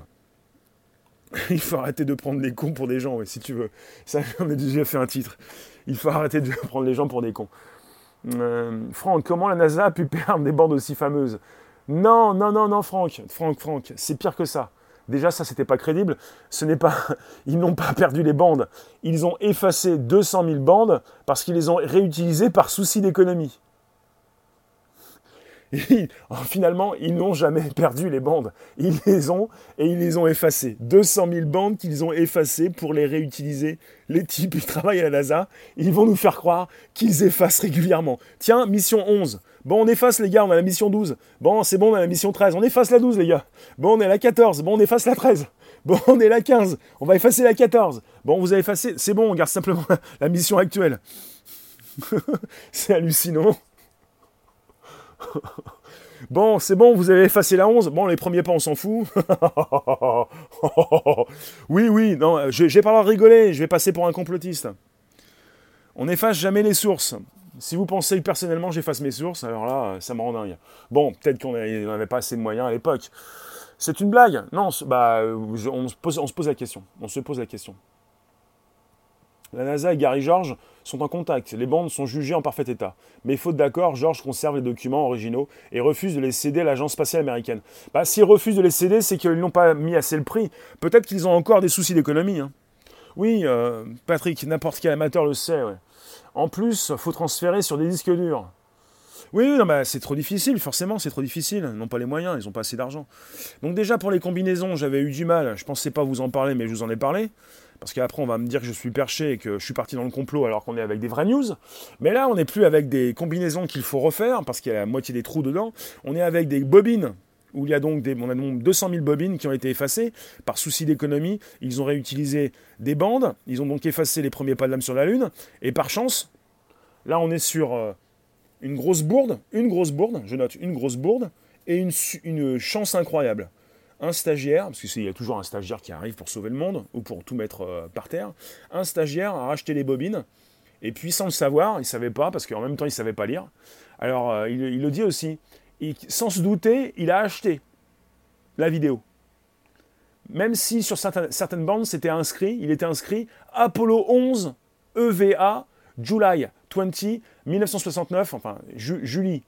Il faut arrêter de prendre les cons pour des gens, si tu veux. Ça, on a déjà fait un titre. Il faut arrêter de prendre les gens pour des cons. Euh, Franck, comment la NASA a pu perdre des bandes aussi fameuses? Non, non, non, non, Franck, Franck, Franck, c'est pire que ça. Déjà, ça, c'était pas crédible. Ce n'est pas, ils n'ont pas perdu les bandes. Ils ont effacé 200 000 bandes parce qu'ils les ont réutilisées par souci d'économie. finalement, ils n'ont jamais perdu les bandes. Ils les ont et ils les ont effacées. 200 000 bandes qu'ils ont effacées pour les réutiliser. Les types, ils travaillent à la NASA. Ils vont nous faire croire qu'ils effacent régulièrement. Tiens, mission 11. Bon, on efface les gars, on a la mission 12. Bon, c'est bon, on a la mission 13. On efface la 12 les gars. Bon, on est à la 14. Bon, on efface la 13. Bon, on est la 15. On va effacer la 14. Bon, vous avez effacé. C'est bon, on garde simplement la mission actuelle. c'est hallucinant. Bon, c'est bon, vous avez effacé la 11. Bon, les premiers pas, on s'en fout. oui, oui, non, j'ai pas l'air de rigoler, je vais passer pour un complotiste. On n'efface jamais les sources. Si vous pensez personnellement j'efface mes sources, alors là, ça me rend dingue. Bon, peut-être qu'on n'avait pas assez de moyens à l'époque. C'est une blague Non, bah, pose, on se pose la question. On se pose la question. La NASA et Gary George sont en contact. Les bandes sont jugées en parfait état. Mais faute d'accord, George conserve les documents originaux et refuse de les céder à l'agence spatiale américaine. Bah, s'ils refusent de les céder, c'est qu'ils n'ont pas mis assez le prix. Peut-être qu'ils ont encore des soucis d'économie. Hein. Oui, euh, Patrick, n'importe quel amateur le sait. En plus, faut transférer sur des disques durs. Oui, non, bah, c'est trop difficile, forcément, c'est trop difficile. Ils n'ont pas les moyens, ils n'ont pas assez d'argent. Donc déjà, pour les combinaisons, j'avais eu du mal. Je pensais pas vous en parler, mais je vous en ai parlé. Parce qu'après, on va me dire que je suis perché et que je suis parti dans le complot alors qu'on est avec des vraies news. Mais là, on n'est plus avec des combinaisons qu'il faut refaire parce qu'il y a la moitié des trous dedans. On est avec des bobines où il y a donc des, on a donc 200 000 bobines qui ont été effacées par souci d'économie. Ils ont réutilisé des bandes. Ils ont donc effacé les premiers pas de l'âme sur la Lune. Et par chance, là, on est sur euh, une grosse bourde, une grosse bourde, je note une grosse bourde, et une, une chance incroyable un stagiaire, parce qu'il y a toujours un stagiaire qui arrive pour sauver le monde, ou pour tout mettre euh, par terre, un stagiaire a racheté les bobines, et puis sans le savoir, il ne savait pas, parce qu'en même temps il ne savait pas lire, alors euh, il, le dit aussi, sans se douter, il a acheté la vidéo. Même si sur certaines, bandes c'était inscrit, il était inscrit Apollo 11 EVA July 20 1969, enfin Julie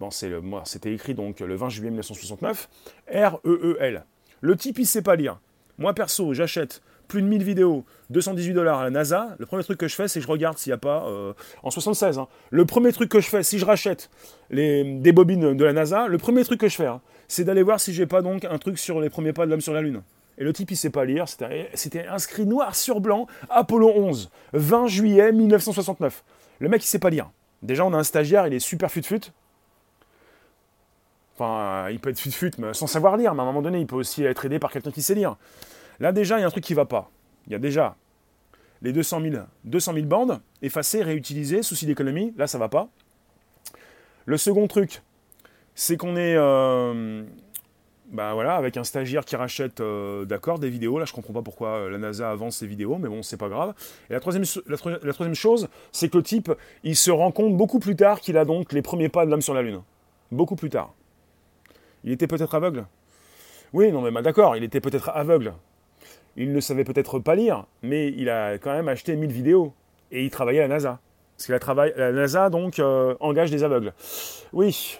Bon, c'était écrit donc le 20 juillet 1969. R-E-E-L. Le type, il sait pas lire. Moi, perso, j'achète plus de 1000 vidéos, 218 dollars à la NASA. Le premier truc que je fais, c'est que je regarde s'il n'y a pas. Euh, en 76, hein. le premier truc que je fais, si je rachète les, des bobines de la NASA, le premier truc que je fais, hein, c'est d'aller voir si j'ai pas un truc sur les premiers pas de l'homme sur la Lune. Et le type, il sait pas lire. C'était inscrit noir sur blanc, Apollo 11, 20 juillet 1969. Le mec, il sait pas lire. Déjà, on a un stagiaire, il est super fut-fut. Enfin, il peut être fut-fut sans savoir lire, mais à un moment donné, il peut aussi être aidé par quelqu'un qui sait lire. Là, déjà, il y a un truc qui ne va pas. Il y a déjà les 200 000, 200 000 bandes effacées, réutilisées, souci d'économie. Là, ça va pas. Le second truc, c'est qu'on est, euh, bah voilà, avec un stagiaire qui rachète, euh, d'accord, des vidéos. Là, je comprends pas pourquoi euh, la NASA avance ses vidéos, mais bon, c'est pas grave. Et la troisième, la troisième chose, c'est que le type, il se rend compte beaucoup plus tard qu'il a donc les premiers pas de l'homme sur la Lune. Beaucoup plus tard. Il était peut-être aveugle. Oui, non, mais bah, d'accord, il était peut-être aveugle. Il ne savait peut-être pas lire, mais il a quand même acheté 1000 vidéos. Et il travaillait à la NASA. Parce que la, la NASA, donc, euh, engage des aveugles. Oui.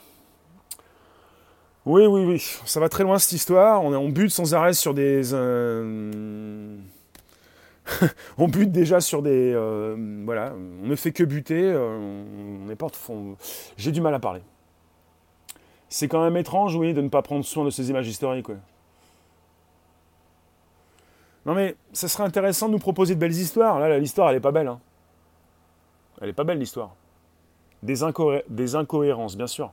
Oui, oui, oui. Ça va très loin, cette histoire. On, on bute sans arrêt sur des... Euh, on bute déjà sur des... Euh, voilà. On ne fait que buter. on pas... J'ai du mal à parler. C'est quand même étrange, oui, de ne pas prendre soin de ces images historiques. Non mais, ça serait intéressant de nous proposer de belles histoires. Là, l'histoire, elle est pas belle. Hein. Elle est pas belle, l'histoire. Des, des, incohérences, bien sûr.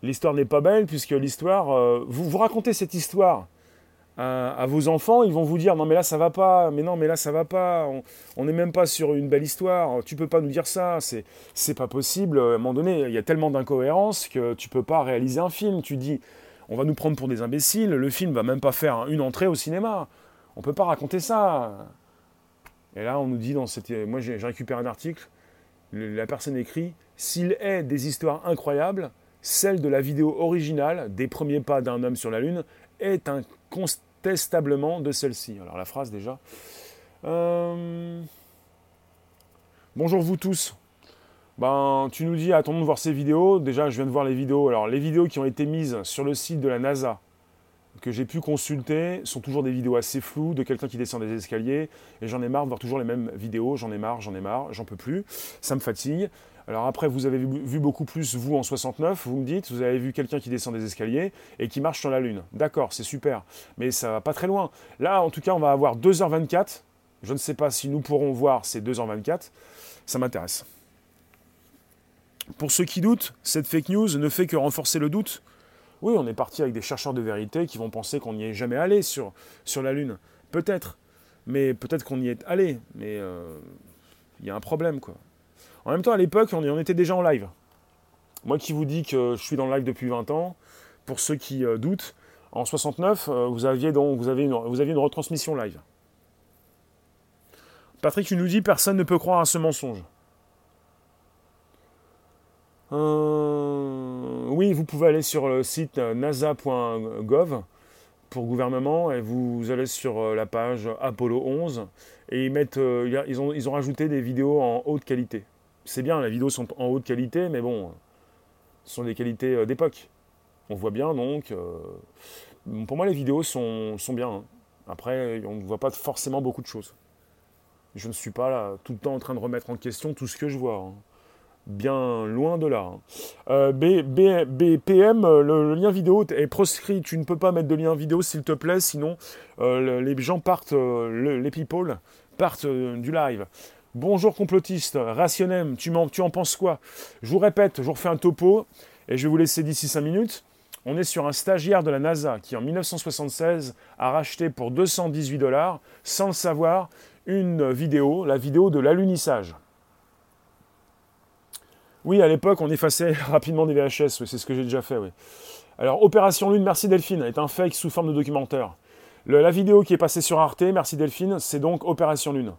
L'histoire n'est pas belle puisque l'histoire... Euh, vous, vous racontez cette histoire à, vos enfants, ils vont vous dire non mais là ça va pas, mais non mais là ça va pas, on n'est même pas sur une belle histoire, tu peux pas nous dire ça, c'est pas possible. À un moment donné, il y a tellement d'incohérences que tu peux pas réaliser un film. Tu dis on va nous prendre pour des imbéciles, le film va même pas faire une entrée au cinéma, on peut pas raconter ça. Et là on nous dit dans cette, moi j'ai récupéré un article, la personne écrit s'il est des histoires incroyables, celle de la vidéo originale des premiers pas d'un homme sur la Lune est un de celle-ci. Alors la phrase déjà. Euh, bonjour vous tous. Ben, tu nous dis, attendons de voir ces vidéos. Déjà, je viens de voir les vidéos. Alors, les vidéos qui ont été mises sur le site de la NASA, que j'ai pu consulter, sont toujours des vidéos assez floues de quelqu'un qui descend des escaliers. Et j'en ai marre de voir toujours les mêmes vidéos. J'en ai marre, j'en ai marre, j'en peux plus. Ça me fatigue. Alors après, vous avez vu beaucoup plus, vous, en 69, vous me dites, vous avez vu quelqu'un qui descend des escaliers et qui marche sur la Lune. D'accord, c'est super, mais ça va pas très loin. Là, en tout cas, on va avoir 2h24. Je ne sais pas si nous pourrons voir ces 2h24. Ça m'intéresse. Pour ceux qui doutent, cette fake news ne fait que renforcer le doute. Oui, on est parti avec des chercheurs de vérité qui vont penser qu'on n'y est jamais allé sur, la Lune. Peut-être. Mais peut-être qu'on y est allé. Mais euh, il y a un problème, quoi. En même temps, à l'époque, on, était déjà en live. Moi qui vous dis que je suis dans le live depuis 20 ans, pour ceux qui euh, doutent, en 69, euh, vous, aviez une retransmission live. Patrick, tu nous dis personne ne peut croire à ce mensonge. Euh, oui, vous pouvez aller sur le site nasa.gov pour gouvernement et vous allez sur la page Apollo 11 et ils, mettent, ils, ont, ils ont rajouté des vidéos en haute qualité c'est bien, les vidéos sont en haute qualité, mais bon, ce sont des qualités euh, d'époque. On voit bien donc. Euh, pour moi, les vidéos sont, bien. Hein. Après, on ne voit pas forcément beaucoup de choses. Je ne suis pas là tout le temps en train de remettre en question tout ce que je vois. Hein. Bien loin de là. Hein. Euh, BPM, le, lien vidéo est proscrit. Tu ne peux pas mettre de lien vidéo, s'il te plaît, sinon les gens partent, les people partent du live. Bonjour complotiste, Rationem, tu, en, penses quoi? Je vous répète, je vous refais un topo et je vais vous laisser d'ici 5 minutes. On est sur un stagiaire de la NASA qui en 1976 a racheté pour 218 dollars, sans le savoir, une vidéo, la vidéo de l'alunissage. Oui, à l'époque, on effaçait rapidement des VHS, c'est ce que j'ai déjà fait. Oui. Alors, Opération Lune, merci Delphine, est un fake sous forme de documentaire. la vidéo qui est passée sur Arte, merci Delphine, c'est donc Opération Lune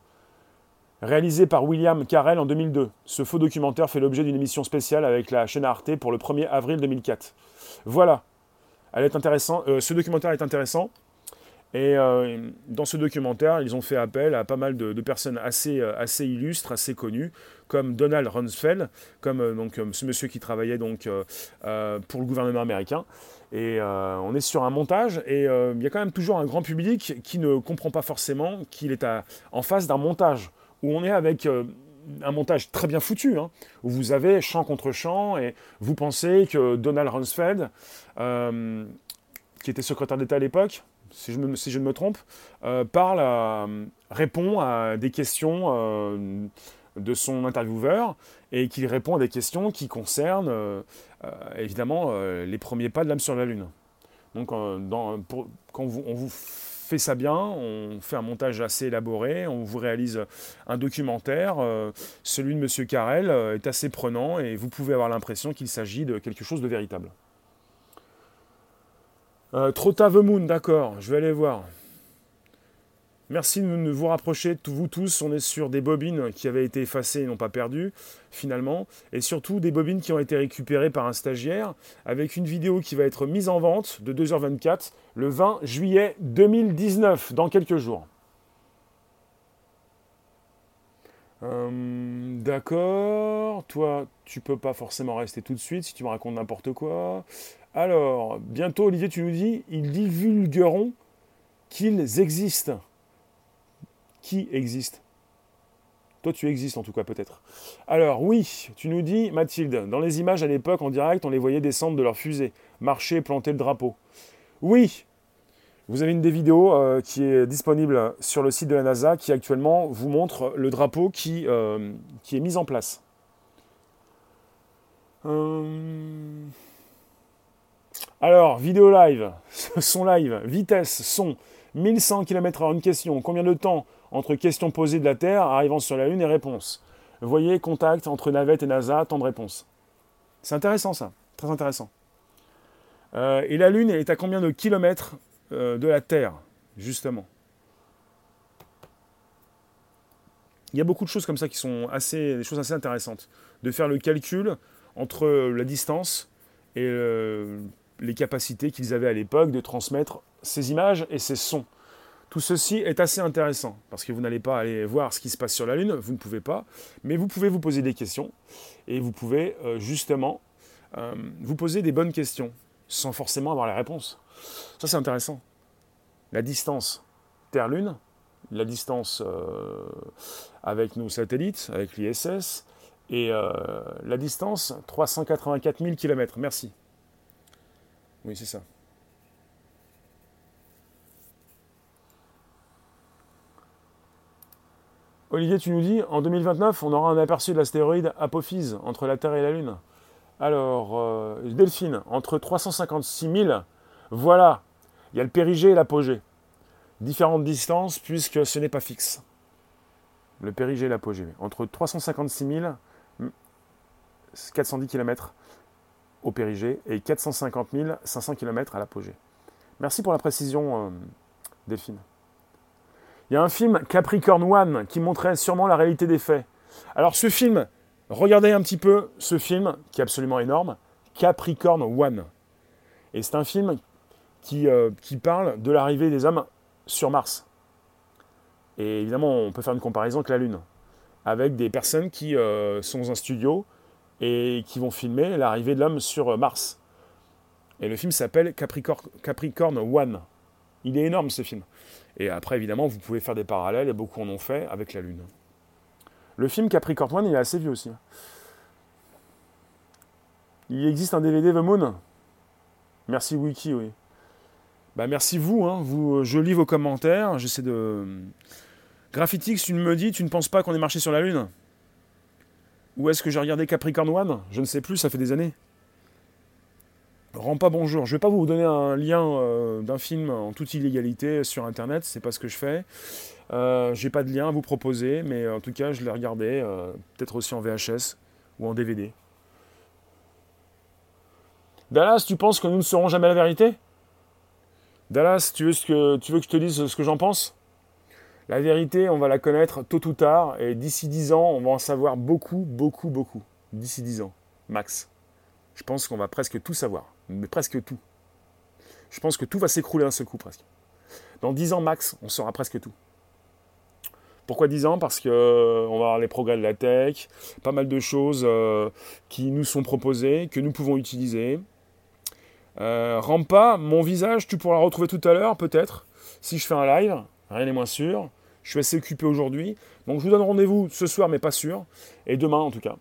réalisé par William Carell en 2002. Ce faux documentaire fait l'objet d'une émission spéciale avec la chaîne Arte pour le 1er avril 2004. Voilà. Elle est euh, ce documentaire est intéressant. Et euh, dans ce documentaire, ils ont fait appel à pas mal de, personnes assez, euh, assez illustres, assez connues, comme Donald Rumsfeld, comme donc, ce monsieur qui travaillait donc, pour le gouvernement américain. Et on est sur un montage, et il y a quand même toujours un grand public qui ne comprend pas forcément qu'il est en face d'un montage où on est avec euh, un montage très bien foutu, hein, où vous avez chant contre chant, et vous pensez que Donald Rumsfeld, euh, qui était secrétaire d'État à l'époque, si, je ne me trompe, euh, parle, répond à des questions de son intervieweur, et qu'il répond à des questions qui concernent évidemment les premiers pas de l'âme sur la Lune. Donc, quand on vous fait ça bien, on fait un montage assez élaboré, on vous réalise un documentaire. Euh, celui de Monsieur Carrel euh, est assez prenant et vous pouvez avoir l'impression qu'il s'agit de quelque chose de véritable. Euh, the Moon, d'accord, je vais aller voir. Merci de vous rapprocher, vous tous. On est sur des bobines qui avaient été effacées et non pas perdues, finalement. Et surtout des bobines qui ont été récupérées par un stagiaire, avec une vidéo qui va être mise en vente de 2h24 le 20 juillet 2019, dans quelques jours. Euh, d'accord, toi, tu peux pas forcément rester tout de suite si tu me racontes n'importe quoi. Alors, bientôt, Olivier, tu nous dis, ils divulgueront qu'ils existent qui existe Toi, tu existes en tout cas, peut-être. Alors, oui, tu nous dis, Mathilde, dans les images à l'époque, en direct, on les voyait descendre de leur fusée, marcher, planter le drapeau. Oui, vous avez une des vidéos euh, qui est disponible sur le site de la NASA qui actuellement vous montre le drapeau qui, euh, qui est mis en place. Euh, alors, vidéo live. son live, vitesse, son, 1100 km/h, une question. Combien de temps entre questions posées de la Terre, arrivant sur la Lune et réponse Voyez, contact entre navette et NASA, temps de réponse. C'est intéressant ça, très intéressant. Euh, et la Lune est à combien de kilomètres euh, de la Terre, justement? Il y a beaucoup de choses comme ça qui sont assez, des choses assez intéressantes. De faire le calcul entre la distance et euh, les capacités qu'ils avaient à l'époque de transmettre ces images et ces sons. Tout ceci est assez intéressant parce que vous n'allez pas aller voir ce qui se passe sur la Lune, vous ne pouvez pas, mais vous pouvez vous poser des questions et vous pouvez justement vous poser des bonnes questions sans forcément avoir la réponse. Ça, c'est intéressant. La distance Terre-Lune, la distance euh, avec nos satellites, avec l'ISS, et euh, la distance 384 000 km. Merci. Oui, c'est ça. Olivier, tu nous dis, en 2029, on aura un aperçu de l'astéroïde Apophyse entre la Terre et la Lune. Alors, euh, Delphine, entre 356 000, voilà, il y a le périgée et l'apogée. Différentes distances puisque ce n'est pas fixe. Le périgée et l'apogée. Entre 356 000, 410 km au périgée et 450 500 km à l'apogée. Merci pour la précision, euh, Delphine. Il y a un film Capricorn One qui montrait sûrement la réalité des faits. Alors ce film, Regardez un petit peu ce film qui est absolument énorme, Capricorn One. Et c'est un film qui, euh, parle de l'arrivée des hommes sur Mars. Et évidemment, on peut faire une comparaison avec la Lune, avec des personnes qui euh, sont dans un studio et qui vont filmer l'arrivée de l'homme sur euh, Mars. Et le film s'appelle Capricorn, Capricorn One. Il est énorme ce film. Et après, évidemment, vous pouvez faire des parallèles, et beaucoup en ont fait, avec la Lune. Le film Capricorn One, il est assez vieux aussi. Il existe un DVD The Moon? Merci Wiki, oui. Bah merci vous, hein. vous je lis vos commentaires, j'essaie de... Graphitix, tu me dis, tu ne penses pas qu'on est marché sur la Lune? Ou est-ce que j'ai regardé Capricorn One? Je ne sais plus, ça fait des années. Rends pas bonjour. Je vais pas vous donner un lien euh, d'un film en toute illégalité sur Internet, c'est pas ce que je fais. Euh, J'ai pas de lien à vous proposer, mais en tout cas, je l'ai regardé, euh, peut-être aussi en VHS ou en DVD. Dallas, tu penses que nous ne saurons jamais la vérité? Dallas, tu veux, que, tu veux que je te dise ce que j'en pense? La vérité, on va la connaître tôt ou tard, et d'ici 10 ans, on va en savoir beaucoup, beaucoup, beaucoup. D'ici 10 ans, max. Je pense qu'on va presque tout savoir, mais presque tout. Je pense que tout va s'écrouler d'un seul coup, presque. Dans 10 ans max, on saura presque tout. Pourquoi 10 ans? Parce qu'on euh, va avoir les progrès de la tech, pas mal de choses euh, qui nous sont proposées, que nous pouvons utiliser. Euh, Rampa, mon visage, tu pourras retrouver tout à l'heure, peut-être, si je fais un live. Rien n'est moins sûr. Je suis assez occupé aujourd'hui. Donc je vous donne rendez-vous ce soir, mais pas sûr. Et demain, en tout cas.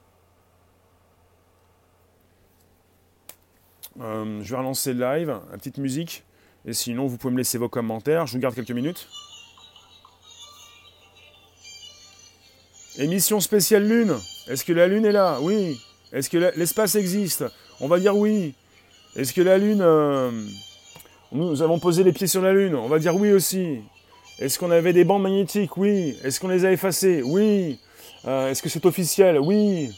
Je vais relancer le live, la petite musique. Et sinon, vous pouvez me laisser vos commentaires. Je vous garde quelques minutes. Émission spéciale Lune. Est-ce que la Lune est là? Oui. Est-ce que l'espace existe? On va dire oui. Est-ce que la Lune... Euh, nous avons posé les pieds sur la Lune? On va dire oui aussi. Est-ce qu'on avait des bandes magnétiques? Oui. Est-ce qu'on les a effacées? Oui. Euh, est-ce que c'est officiel? Oui.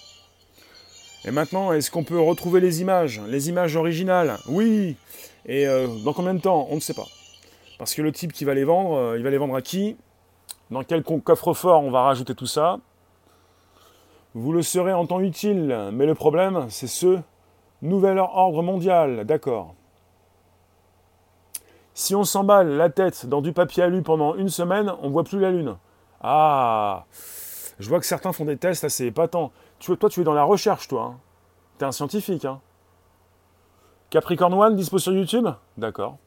Et maintenant, est-ce qu'on peut retrouver les images Les images originales? Oui. Et euh, dans combien de temps? On ne sait pas. Parce que le type qui va les vendre, il va les vendre à qui? Dans quel coffre-fort on va rajouter tout ça? Vous le serez en temps utile, mais le problème, c'est ce nouvel ordre mondial, d'accord? Si on s'emballe la tête dans du papier alu pendant une semaine, on voit plus la lune. Ah Je vois que certains font des tests assez épatants. Toi, tu es dans la recherche, toi. Hein. Tu es un scientifique. Hein. Capricorn One dispo sur YouTube? D'accord.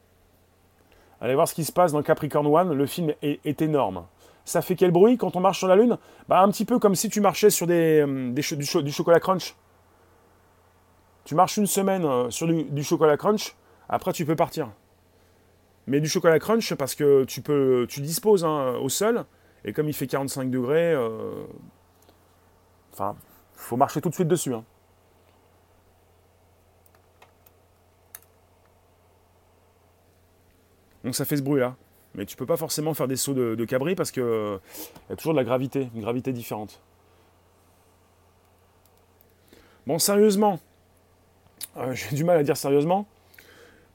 Allez voir ce qui se passe dans Capricorn One. Le film est énorme. Ça fait quel bruit quand on marche sur la Lune? Bah, Un petit peu comme si tu marchais sur euh, du, chocolat crunch. Tu marches une semaine euh, sur du, chocolat crunch, après tu peux partir. Mais du chocolat crunch parce que tu peux, tu disposes hein, au sol, et comme il fait 45 degrés, euh, enfin, faut marcher tout de suite dessus. Hein. Donc ça fait ce bruit-là. Mais tu peux pas forcément faire des sauts de, cabri parce qu'il y a toujours de la gravité, une gravité différente. Bon, sérieusement, euh, j'ai du mal à dire sérieusement,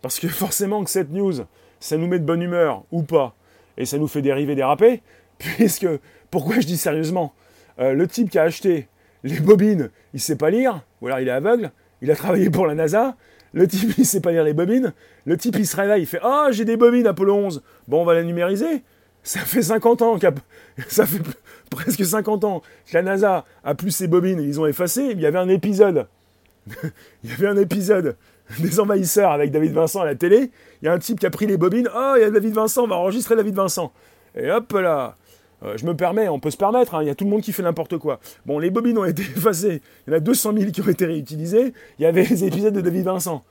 parce que forcément que cette news, ça nous met de bonne humeur ou pas, et ça nous fait dériver, déraper, puisque, pourquoi je dis sérieusement euh, Le type qui a acheté les bobines, il sait pas lire, ou alors il est aveugle, il a travaillé pour la NASA, le type il sait pas lire les bobines, le type il se réveille, il fait Ah, j'ai des bobines Apollo 11, bon on va la numériser. Ça fait 50 ans ça fait presque 50 ans que la NASA a plus ses bobines, ils ont effacé, il y avait un épisode il y avait un épisode des envahisseurs avec David Vincent à la télé. Il y a un type qui a pris les bobines. Oh, il y a David Vincent, on va enregistrer David Vincent. Et hop là. Euh, je me permets, on peut se permettre, hein, il y a tout le monde qui fait n'importe quoi. Bon, les bobines ont été effacées, il y en a 200 000 qui ont été réutilisées, il y avait les épisodes de David Vincent.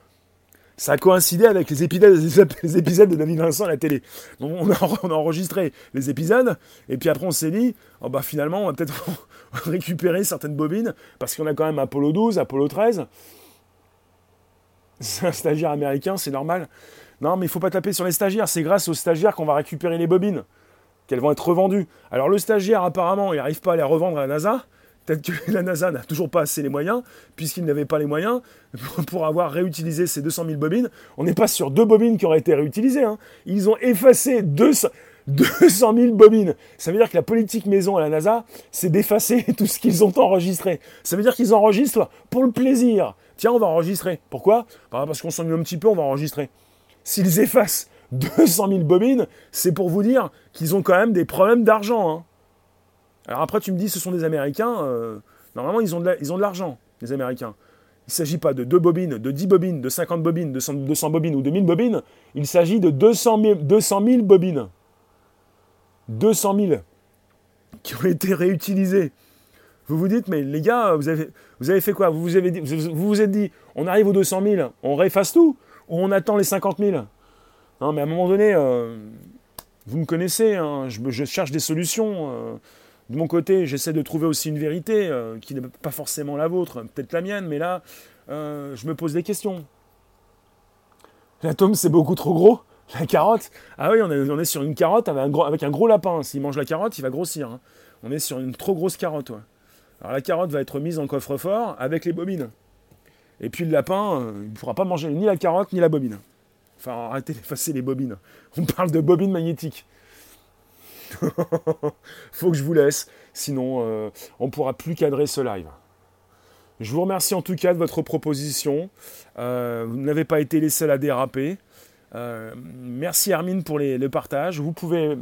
Ça a coïncidé avec les épisodes, les épisodes de David Vincent à la télé. On a, enregistré les épisodes, et puis après on s'est dit, oh bah finalement on va peut-être récupérer certaines bobines, parce qu'on a quand même Apollo 12, Apollo 13. C'est un stagiaire américain, c'est normal. Non, mais il faut pas taper sur les stagiaires, c'est grâce aux stagiaires qu'on va récupérer les bobines, qu'elles vont être revendues. Alors le stagiaire, apparemment, il n'arrive pas à les revendre à la NASA. Peut-être que la NASA n'a toujours pas assez les moyens, puisqu'il n'avait pas les moyens pour avoir réutilisé ces 200 000 bobines. On n'est pas sur deux bobines qui auraient été réutilisées. Hein. Ils ont effacé 200, 200 000 bobines. Ça veut dire que la politique maison à la NASA, c'est d'effacer tout ce qu'ils ont enregistré. Ça veut dire qu'ils enregistrent pour le plaisir. Tiens, on va enregistrer. Pourquoi? Bah, Parce qu'on s'ennuie un petit peu, on va enregistrer. S'ils effacent 200 000 bobines, c'est pour vous dire qu'ils ont quand même des problèmes d'argent. Hein. Alors après, tu me dis, ce sont des Américains. Euh, normalement, ils ont de l'argent, les Américains. Il ne s'agit pas de 2 bobines, de 10 bobines, de 50 bobines, de 200 bobines ou de 1000 bobines. Il s'agit de 200 000, 200 000 bobines. 200 000 qui ont été réutilisés. Vous vous dites, mais les gars, vous avez, fait quoi? Vous vous, avez dit, vous, vous êtes dit, on arrive aux 200 000, on réefface tout Ou on attend les 50 000 Mais à un moment donné, euh, vous me connaissez, hein, je, cherche des solutions. Euh, de mon côté, j'essaie de trouver aussi une vérité euh, qui n'est pas forcément la vôtre, peut-être la mienne, mais là, je me pose des questions. L'atome, c'est beaucoup trop gros la carotte Ah oui, on est, sur une carotte avec un gros, avec un gros lapin. S'il mange la carotte, il va grossir. Hein. On est sur une trop grosse carotte. Alors la carotte va être mise en coffre-fort avec les bobines. Et puis le lapin, il ne pourra pas manger ni la carotte ni la bobine. Enfin, arrêtez d'effacer les bobines. On parle de bobines magnétiques. Faut que je vous laisse, sinon euh, on ne pourra plus cadrer ce live. Je vous remercie en tout cas de votre proposition. Euh, vous n'avez pas été les seuls à déraper. Euh, merci Hermine pour le partage. Vous pouvez.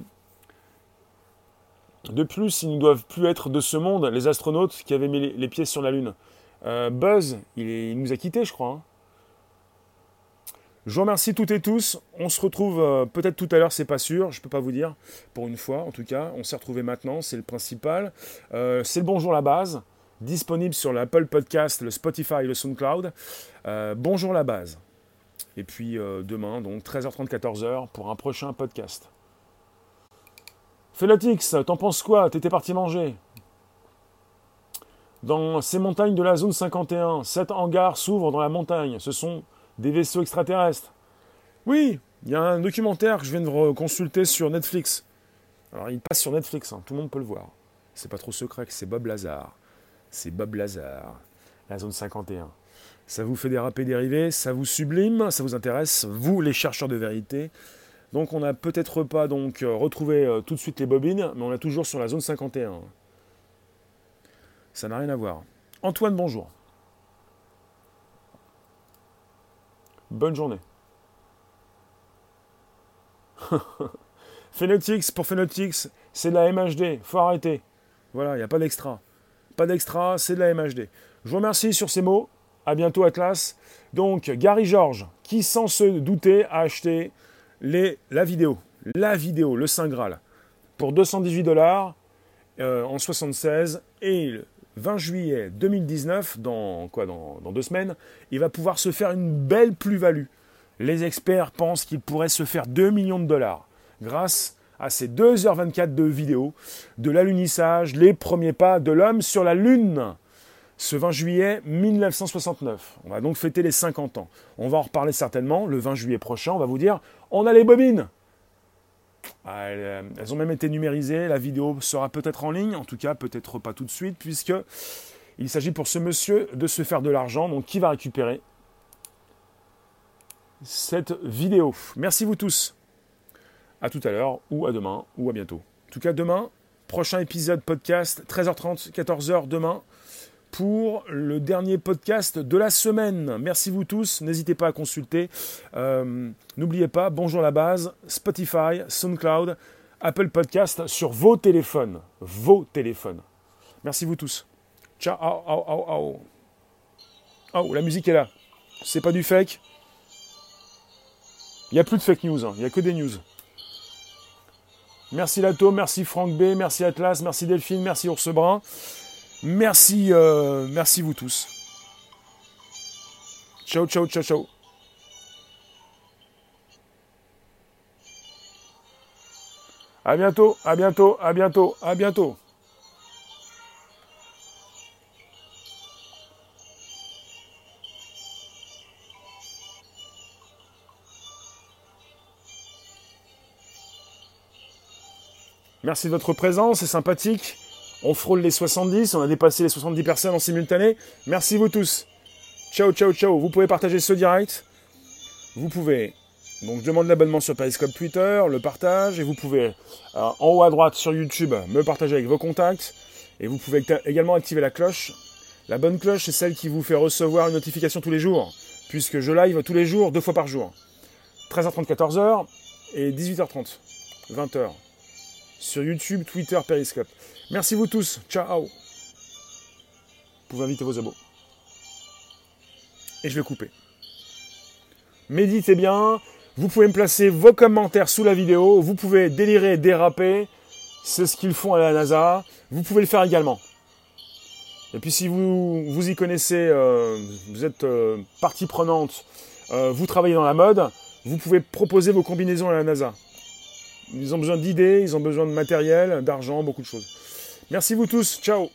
De plus, ils ne doivent plus être de ce monde, les astronautes qui avaient mis les, pieds sur la Lune. Buzz, il, nous a quittés, je crois. Hein. Je vous remercie toutes et tous. On se retrouve euh, peut-être tout à l'heure, c'est pas sûr, je peux pas vous dire, pour une fois en tout cas. On s'est retrouvé maintenant, c'est le principal. c'est le bonjour la base, disponible sur l'Apple Podcast, le Spotify le SoundCloud. bonjour la base. Et puis euh, demain, donc 13h30, 14h, pour un prochain podcast. Felotix, t'en penses quoi? T'étais parti manger Dans ces montagnes de la zone 51, sept hangars s'ouvrent dans la montagne. Ce sont des vaisseaux extraterrestres. Oui, il y a un documentaire que je viens de consulter sur Netflix. Alors il passe sur Netflix, hein, tout le monde peut le voir. C'est pas trop secret que c'est Bob Lazar. C'est Bob Lazar, la zone 51 ça vous fait déraper, dériver, ça vous sublime, ça vous intéresse, vous les chercheurs de vérité. Donc on n'a peut-être pas donc euh, retrouvé euh, tout de suite les bobines, mais on est toujours sur la zone 51. Ça n'a rien à voir. Antoine, bonjour. Bonne journée. Phenotix, pour Phenotix, c'est de la MHD. Faut arrêter. Voilà, il n'y a pas d'extra. Pas d'extra, c'est de la MHD. Je vous remercie sur ces mots. À bientôt Atlas. Donc Gary George, qui sans se douter a acheté la vidéo, la vidéo, le Saint Graal, pour 218 dollars euh, en 76 et le 20 juillet 2019, dans quoi, dans, deux semaines, il va pouvoir se faire une belle plus-value. Les experts pensent qu'il pourrait se faire 2 millions de dollars grâce à ces 2h24 de vidéos de l'alunissage, les premiers pas de l'homme sur la Lune ce 20 juillet 1969. On va donc fêter les 50 ans. On va en reparler certainement le 20 juillet prochain. On va vous dire, on a les bobines. Elles ont même été numérisées. La vidéo sera peut-être en ligne, en tout cas peut-être pas tout de suite, puisque il s'agit pour ce monsieur de se faire de l'argent. Donc qui va récupérer cette vidéo Merci vous tous. À tout à l'heure, ou à demain, ou à bientôt. En tout cas, demain, prochain épisode podcast, 13h30, 14h demain pour le dernier podcast de la semaine. Merci vous tous, n'hésitez pas à consulter. Euh, n'oubliez pas, bonjour la base, Spotify, SoundCloud, Apple Podcast sur vos téléphones. Vos téléphones. Merci vous tous. Ciao. Oh, la musique est là. C'est pas du fake. Il n'y a plus de fake news, hein. il n'y a que des news. Merci Lato, merci Franck B, merci Atlas, merci Delphine, merci Ours Brun. Merci, euh, merci vous tous. Ciao, ciao, ciao, ciao. À bientôt, à bientôt, à bientôt, à bientôt. Merci de votre présence, c'est sympathique. On frôle les 70, on a dépassé les 70 personnes en simultané. Merci vous tous. Ciao, ciao, ciao. Vous pouvez partager ce direct. Vous pouvez. Donc je demande l'abonnement sur Periscope Twitter, le partage, et vous pouvez euh, en haut à droite sur YouTube me partager avec vos contacts. Et vous pouvez également activer la cloche. La bonne cloche, c'est celle qui vous fait recevoir une notification tous les jours, puisque je live tous les jours, deux fois par jour. 13h30, 14h et 18h30, 20h. Sur YouTube, Twitter, Periscope. Merci vous tous. Ciao. Vous pouvez inviter vos abos. Et je vais couper. Méditez bien. Vous pouvez me placer vos commentaires sous la vidéo. Vous pouvez délirer, déraper. C'est ce qu'ils font à la NASA. Vous pouvez le faire également. Et puis si vous, y connaissez, euh, vous êtes euh, partie prenante, euh, vous travaillez dans la mode, vous pouvez proposer vos combinaisons à la NASA. Ils ont besoin d'idées, ils ont besoin de matériel, d'argent, beaucoup de choses. Merci vous tous. Ciao